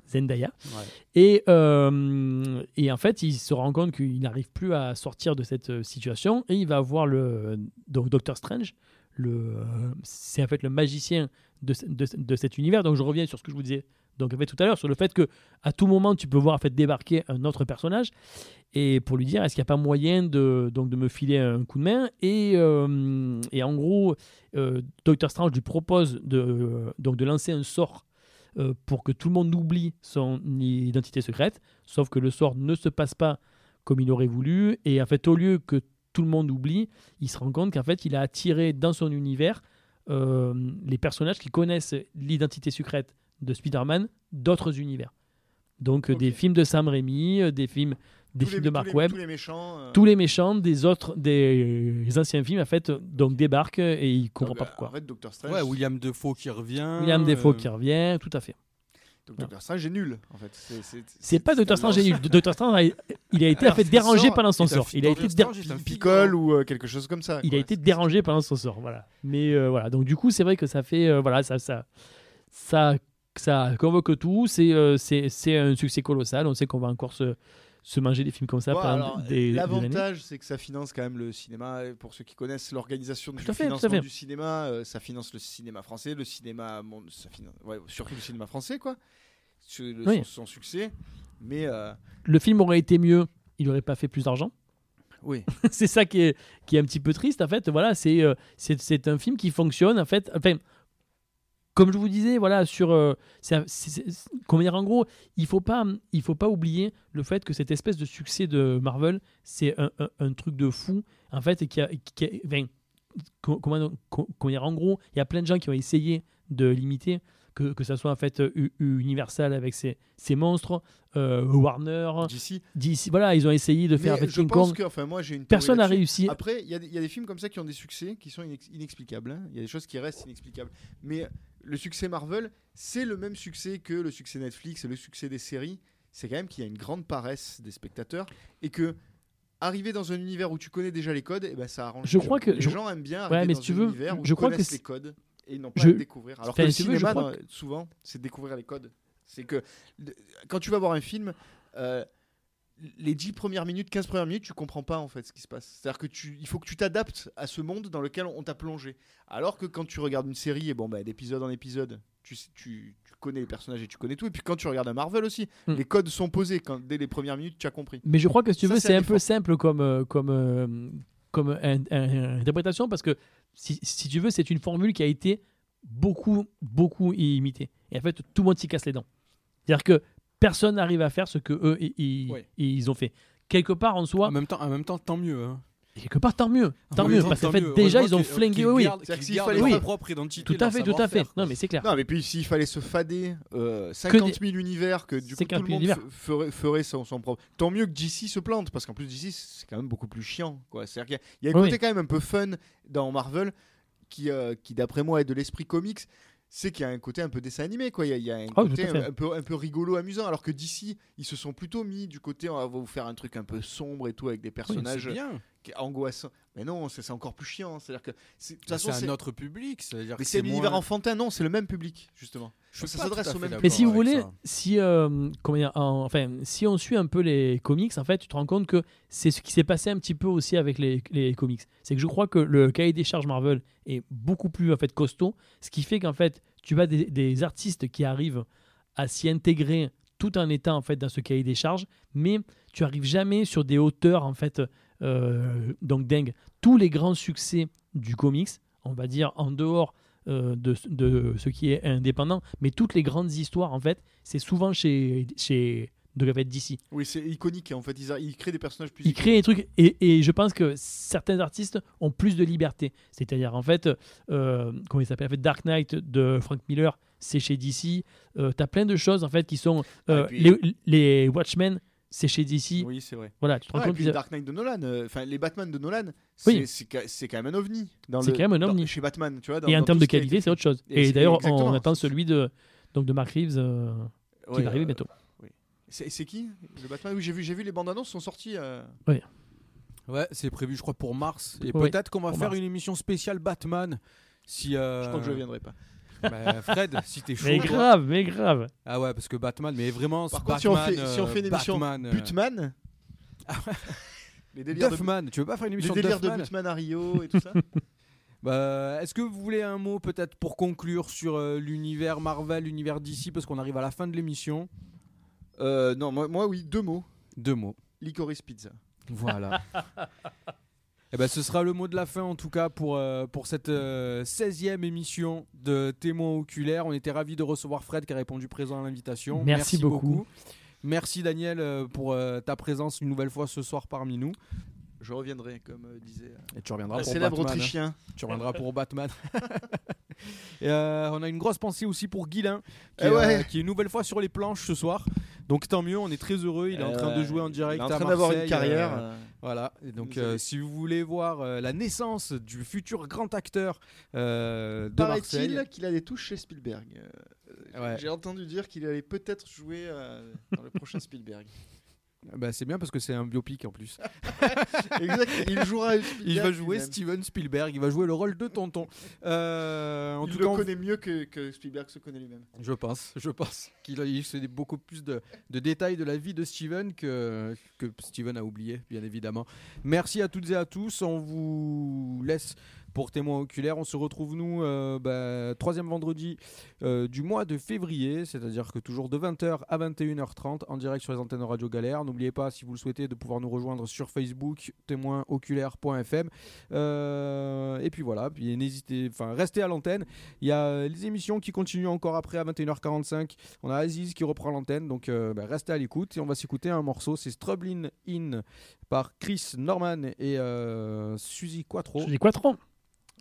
Zendaya. Ouais. Et, euh, et en fait, il se rend compte qu'il n'arrive plus à sortir de cette situation et il va voir le donc Doctor Strange. Le, c'est en fait le magicien de, de, de cet univers. Donc je reviens sur ce que je vous disais donc en fait tout à l'heure sur le fait que à tout moment tu peux voir en débarquer un autre personnage et pour lui dire est-ce qu'il n'y a pas moyen de me filer un coup de main et, euh, en gros euh, Doctor Strange lui propose de donc de lancer un sort euh, pour que tout le monde oublie son identité secrète, sauf que le sort ne se passe pas comme il aurait voulu, et en fait, au lieu que tout le monde oublie, il se rend compte qu'en fait, il a attiré dans son univers euh, les personnages qui connaissent l'identité secrète de Spider-Man d'autres univers. Donc, euh, des films de Sam Raimi, euh, des films, des Tous films les- de Mark tous les- Webb, Tous les méchants. euh, tous les méchants des autres, des anciens films, en fait, donc débarquent et il comprend donc, pas euh, pourquoi. En fait, Doctor Strange. Ouais, William Defoe qui revient. William Defoe euh, qui revient, tout à fait. donc Doctor Strange est nul. En fait, c'est pas Doctor Strange c'est- génial. Doctor Strange, a- il a été en fait dérangé sort- pendant son est sort. Il a été, Doctor dé- Strange est un Picole ou euh, quelque chose comme ça. il a été dérangé pendant son sort. Voilà. Mais euh, voilà. Donc du coup, c'est vrai que ça fait euh, voilà, ça, ça, ça, ça convoque tout. C'est euh, c'est un succès colossal. On sait qu'on va encore se se manger des films comme ça Ouais. L'avantage, c'est que ça finance quand même le cinéma. Pour ceux qui connaissent l'organisation du fait, financement du cinéma, euh, ça finance le cinéma français, le cinéma, monde, ça finance, ouais, surtout le cinéma français, quoi. Le- Oui. son, son succès. Mais euh, Le film aurait été mieux. Il aurait pas fait plus d'argent. oui, c'est ça qui est, qui est un petit peu triste en fait. Voilà, euh, c'est un film qui fonctionne en fait. Enfin, comme je vous disais, voilà, sur euh, comment dire en gros, il faut pas il faut pas oublier le fait que cette espèce de succès de Marvel, c'est un, un- un truc de fou en fait et qui a, qui a- comment, comment dire en gros, il y a plein de gens qui ont essayé de l'imiter. Que, que ça soit en fait U- Universal avec ses, ses monstres, euh, Warner, d'ici. DC, voilà, ils ont essayé de faire Mais avec je King pense Kong. que, enfin, moi, j'ai une. Personne n'a réussi. Après, il y, a des- il y a des films comme ça qui ont des succès qui sont inex- inexplicables. hein. Il y a des choses qui restent inexplicables. Mais le succès Marvel, c'est le même succès que le succès Netflix et le succès des séries. C'est quand même qu'il y a une grande paresse des spectateurs et que arriver dans un univers où tu connais déjà les codes, et ben ça arrange. Je crois que- les je- gens aiment bien Ouais, arriver mais dans si tu un veux, univers où je crois que connaissent les codes et n'ont pas Je- à découvrir. Alors que le si veux, souvent, c'est découvrir les codes. C'est que quand tu vas voir un film, euh, les 10 premières minutes, 15 premières minutes, tu comprends pas en fait ce qui se passe. C'est-à-dire que tu, il faut que tu t'adaptes à ce monde dans lequel on t'a plongé. Alors que quand tu regardes une série, et bon, bah, d'épisode en épisode, tu, tu, tu connais les personnages et tu connais tout. Et puis quand tu regardes un Marvel aussi, Hmm. les codes sont posés. Quand, dès les premières minutes, tu as compris. Mais je crois que si tu Ça, veux, c'est un peu simple comme, euh, comme, euh, comme un- un- interprétation parce que si, si tu veux, c'est une formule qui a été beaucoup, beaucoup imitée. Et en fait, tout le monde s'y casse les dents. C'est-à-dire que personne n'arrive à faire ce que eux ils ont fait. Quelque part en soi, En même temps, en même temps, tant mieux. hein. quelque part tant mieux, tant En mieux, parce qu'en fait mieux. déjà ils ont qu'ils- flingué, oui, s'il fallait leur pas- propre identité. tout à fait, tout à fait. Non mais c'est clair. Non, mais puis s'il fallait se fader euh, 50 000 univers, que du coup 50 tout le 000 monde ferait, ferait son, son propre. Tant mieux que DC se plante, parce qu'en plus DC c'est quand même beaucoup plus chiant. quoi. C'est-à-dire qu'il y a- il y a un Oui. côté quand même un peu fun dans Marvel qui, euh, qui d'après moi est de l'esprit comics. C'est qu'il y a un côté un peu dessin animé, quoi. Il y a, il y a un Ah, côté un, un peu, un peu rigolo, amusant. Alors que DC, ils se sont plutôt mis du côté, on va vous faire un truc un peu sombre et tout avec des personnages bien. Qui- angoissants. Mais non, c'est encore plus chiant. C'est-à-dire que, c'est- de toute Mais façon, C'est c'est un autre public. C'est-à-dire mais c'est un univers moins- enfantin. Non, c'est le même public, justement. Je ça s'adresse au même d'accord Mais si vous voulez, ça. si, euh, comment dire, en- enfin, si on suit un peu les comics, en fait, tu te rends compte que c'est ce qui s'est passé un petit peu aussi avec les, les comics. C'est que je crois que le cahier des charges Marvel est beaucoup plus en fait costaud, ce qui fait qu'en fait, tu as des, des artistes qui arrivent à s'y intégrer tout en étant en fait dans ce cahier des charges, mais tu arrives jamais sur des hauteurs en fait euh, donc dingue. Tous les grands succès du comics, on va dire en dehors euh, de, de ce qui est indépendant, mais toutes les grandes histoires en fait, c'est souvent chez chez de la d'ici. Oui, c'est iconique. En fait, ils, a- ils créent des personnages plus. Ils créent des trucs et, et je pense que certains artistes ont plus de liberté. C'est-à-dire en fait, euh, comment il s'appelle en fait, Dark Knight de Frank Miller, c'est chez DC. Euh, T'as plein de choses en fait qui sont euh, Ah, et puis- les, les Watchmen, c'est chez DC. Oui, c'est vrai. Voilà, tu te rends et compte puis qu'ils- Dark Knight de Nolan, euh, enfin les Batman de Nolan, Oui. c'est quand même un ovni. C'est quand même un dans- ovni. chez Batman, tu vois. dans- Et en termes de qualité, c'est autre chose. Et Et, d'ailleurs, on attend celui de donc de Mark Reeves euh, qui Ouais, va arriver euh, bientôt. C'est c'est qui Le Batman? Oui, j'ai vu, j'ai vu les bandes annonces sont sorties. euh, Ouais, Ouais, c'est prévu, je crois, pour mars. Et Oui, peut-être qu'on va pour faire mars. une émission spéciale Batman. Si, euh, Je crois que je viendrai pas. Bah, Fred, si t'es chaud. Mais grave, mais grave. Ah ouais, parce que Batman, mais vraiment, Par contre, si on Batman, fait, si on fait une euh, émission Batman, euh, Butman, les délires, de, Duffman, tu veux pas faire une les émission délires de Duffman Butman à Rio et tout ça Bah, Est-ce que vous voulez un mot peut-être pour conclure sur euh, l'univers Marvel, l'univers DC, parce qu'on arrive à la fin de l'émission? Euh, Non, moi, moi oui, deux mots. Deux mots. Licorice pizza. Voilà. Et ben, ce sera le mot de la fin en tout cas pour, euh, pour cette euh, 16e émission de Témoins oculaires. On était ravis de recevoir Fred qui a répondu présent à l'invitation. Merci beaucoup. Merci Daniel euh, pour euh, ta présence une nouvelle fois ce soir parmi nous. Je reviendrai, comme euh, disait Et tu reviendras pour célèbre Batman, hein. Autrichien. Tu reviendras pour Batman. Et, euh, on a une grosse pensée aussi pour Guilin, qui, Eh ouais. euh, qui est une nouvelle fois sur les planches ce soir. Donc tant mieux, on est très heureux. Il est en train de Euh, jouer en direct Il est en train d'avoir une carrière. euh, euh, voilà. Et donc Vous euh, avez- si vous voulez voir euh, la naissance du futur grand acteur euh, de Paraît-il Marseille, qu'il a des touches chez Spielberg. Euh, Ouais. J'ai entendu dire qu'il allait peut-être jouer euh, dans le prochain Spielberg. bah, c'est bien parce que c'est un biopic en plus. exact. Il jouera. Spielberg Il va jouer. Steven Spielberg. Il va jouer le rôle de tonton. Euh, en Il tout le cas, on- connaît mieux que, que Spielberg se connaît lui-même. Je pense, je pense qu'il sait beaucoup plus de, de détails de la vie de Steven que, que Steven a oublié, bien évidemment. Merci à toutes et à tous. On vous laisse pour témoins oculaires. On se retrouve, nous, euh, bah, troisième vendredi euh, du mois de février, c'est-à-dire que toujours de 20h à 21h30 en direct sur les antennes Radio Galère. N'oubliez pas, si vous le souhaitez, de pouvoir nous rejoindre sur Facebook, témoinsoculaires.fm. Euh, et puis voilà, puis n'hésitez, enfin, restez à l'antenne. Il y a les émissions qui continuent encore après à 21h45. On a Aziz qui reprend l'antenne, donc bah, restez à l'écoute. Et on va s'écouter un morceau, c'est Strubbling In par Chris Norman et euh, Suzy Quattro. Quoi trop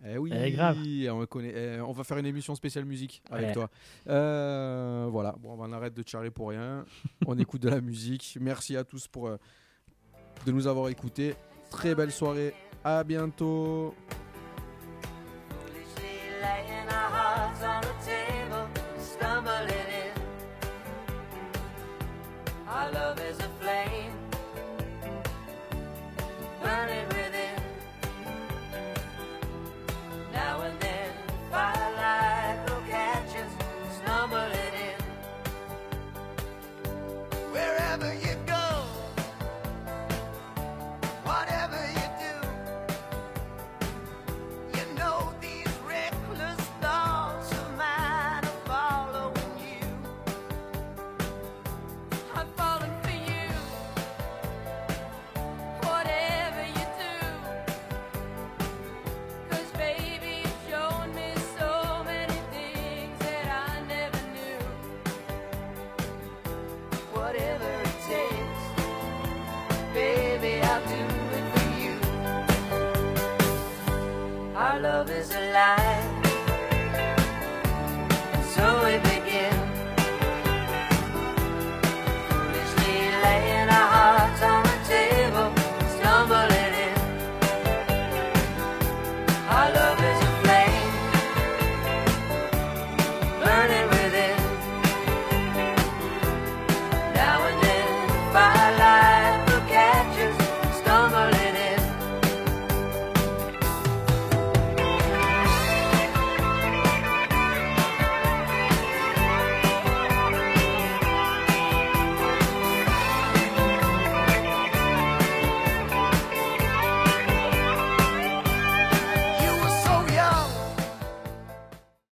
Eh oui, Eh, grave. On, connaît, eh, on va faire une émission spéciale musique avec toi. Euh, voilà, bon, on arrête de charrer pour rien. on écoute de la musique. Merci à tous pour euh, de nous avoir écoutés. Très belle soirée. À bientôt.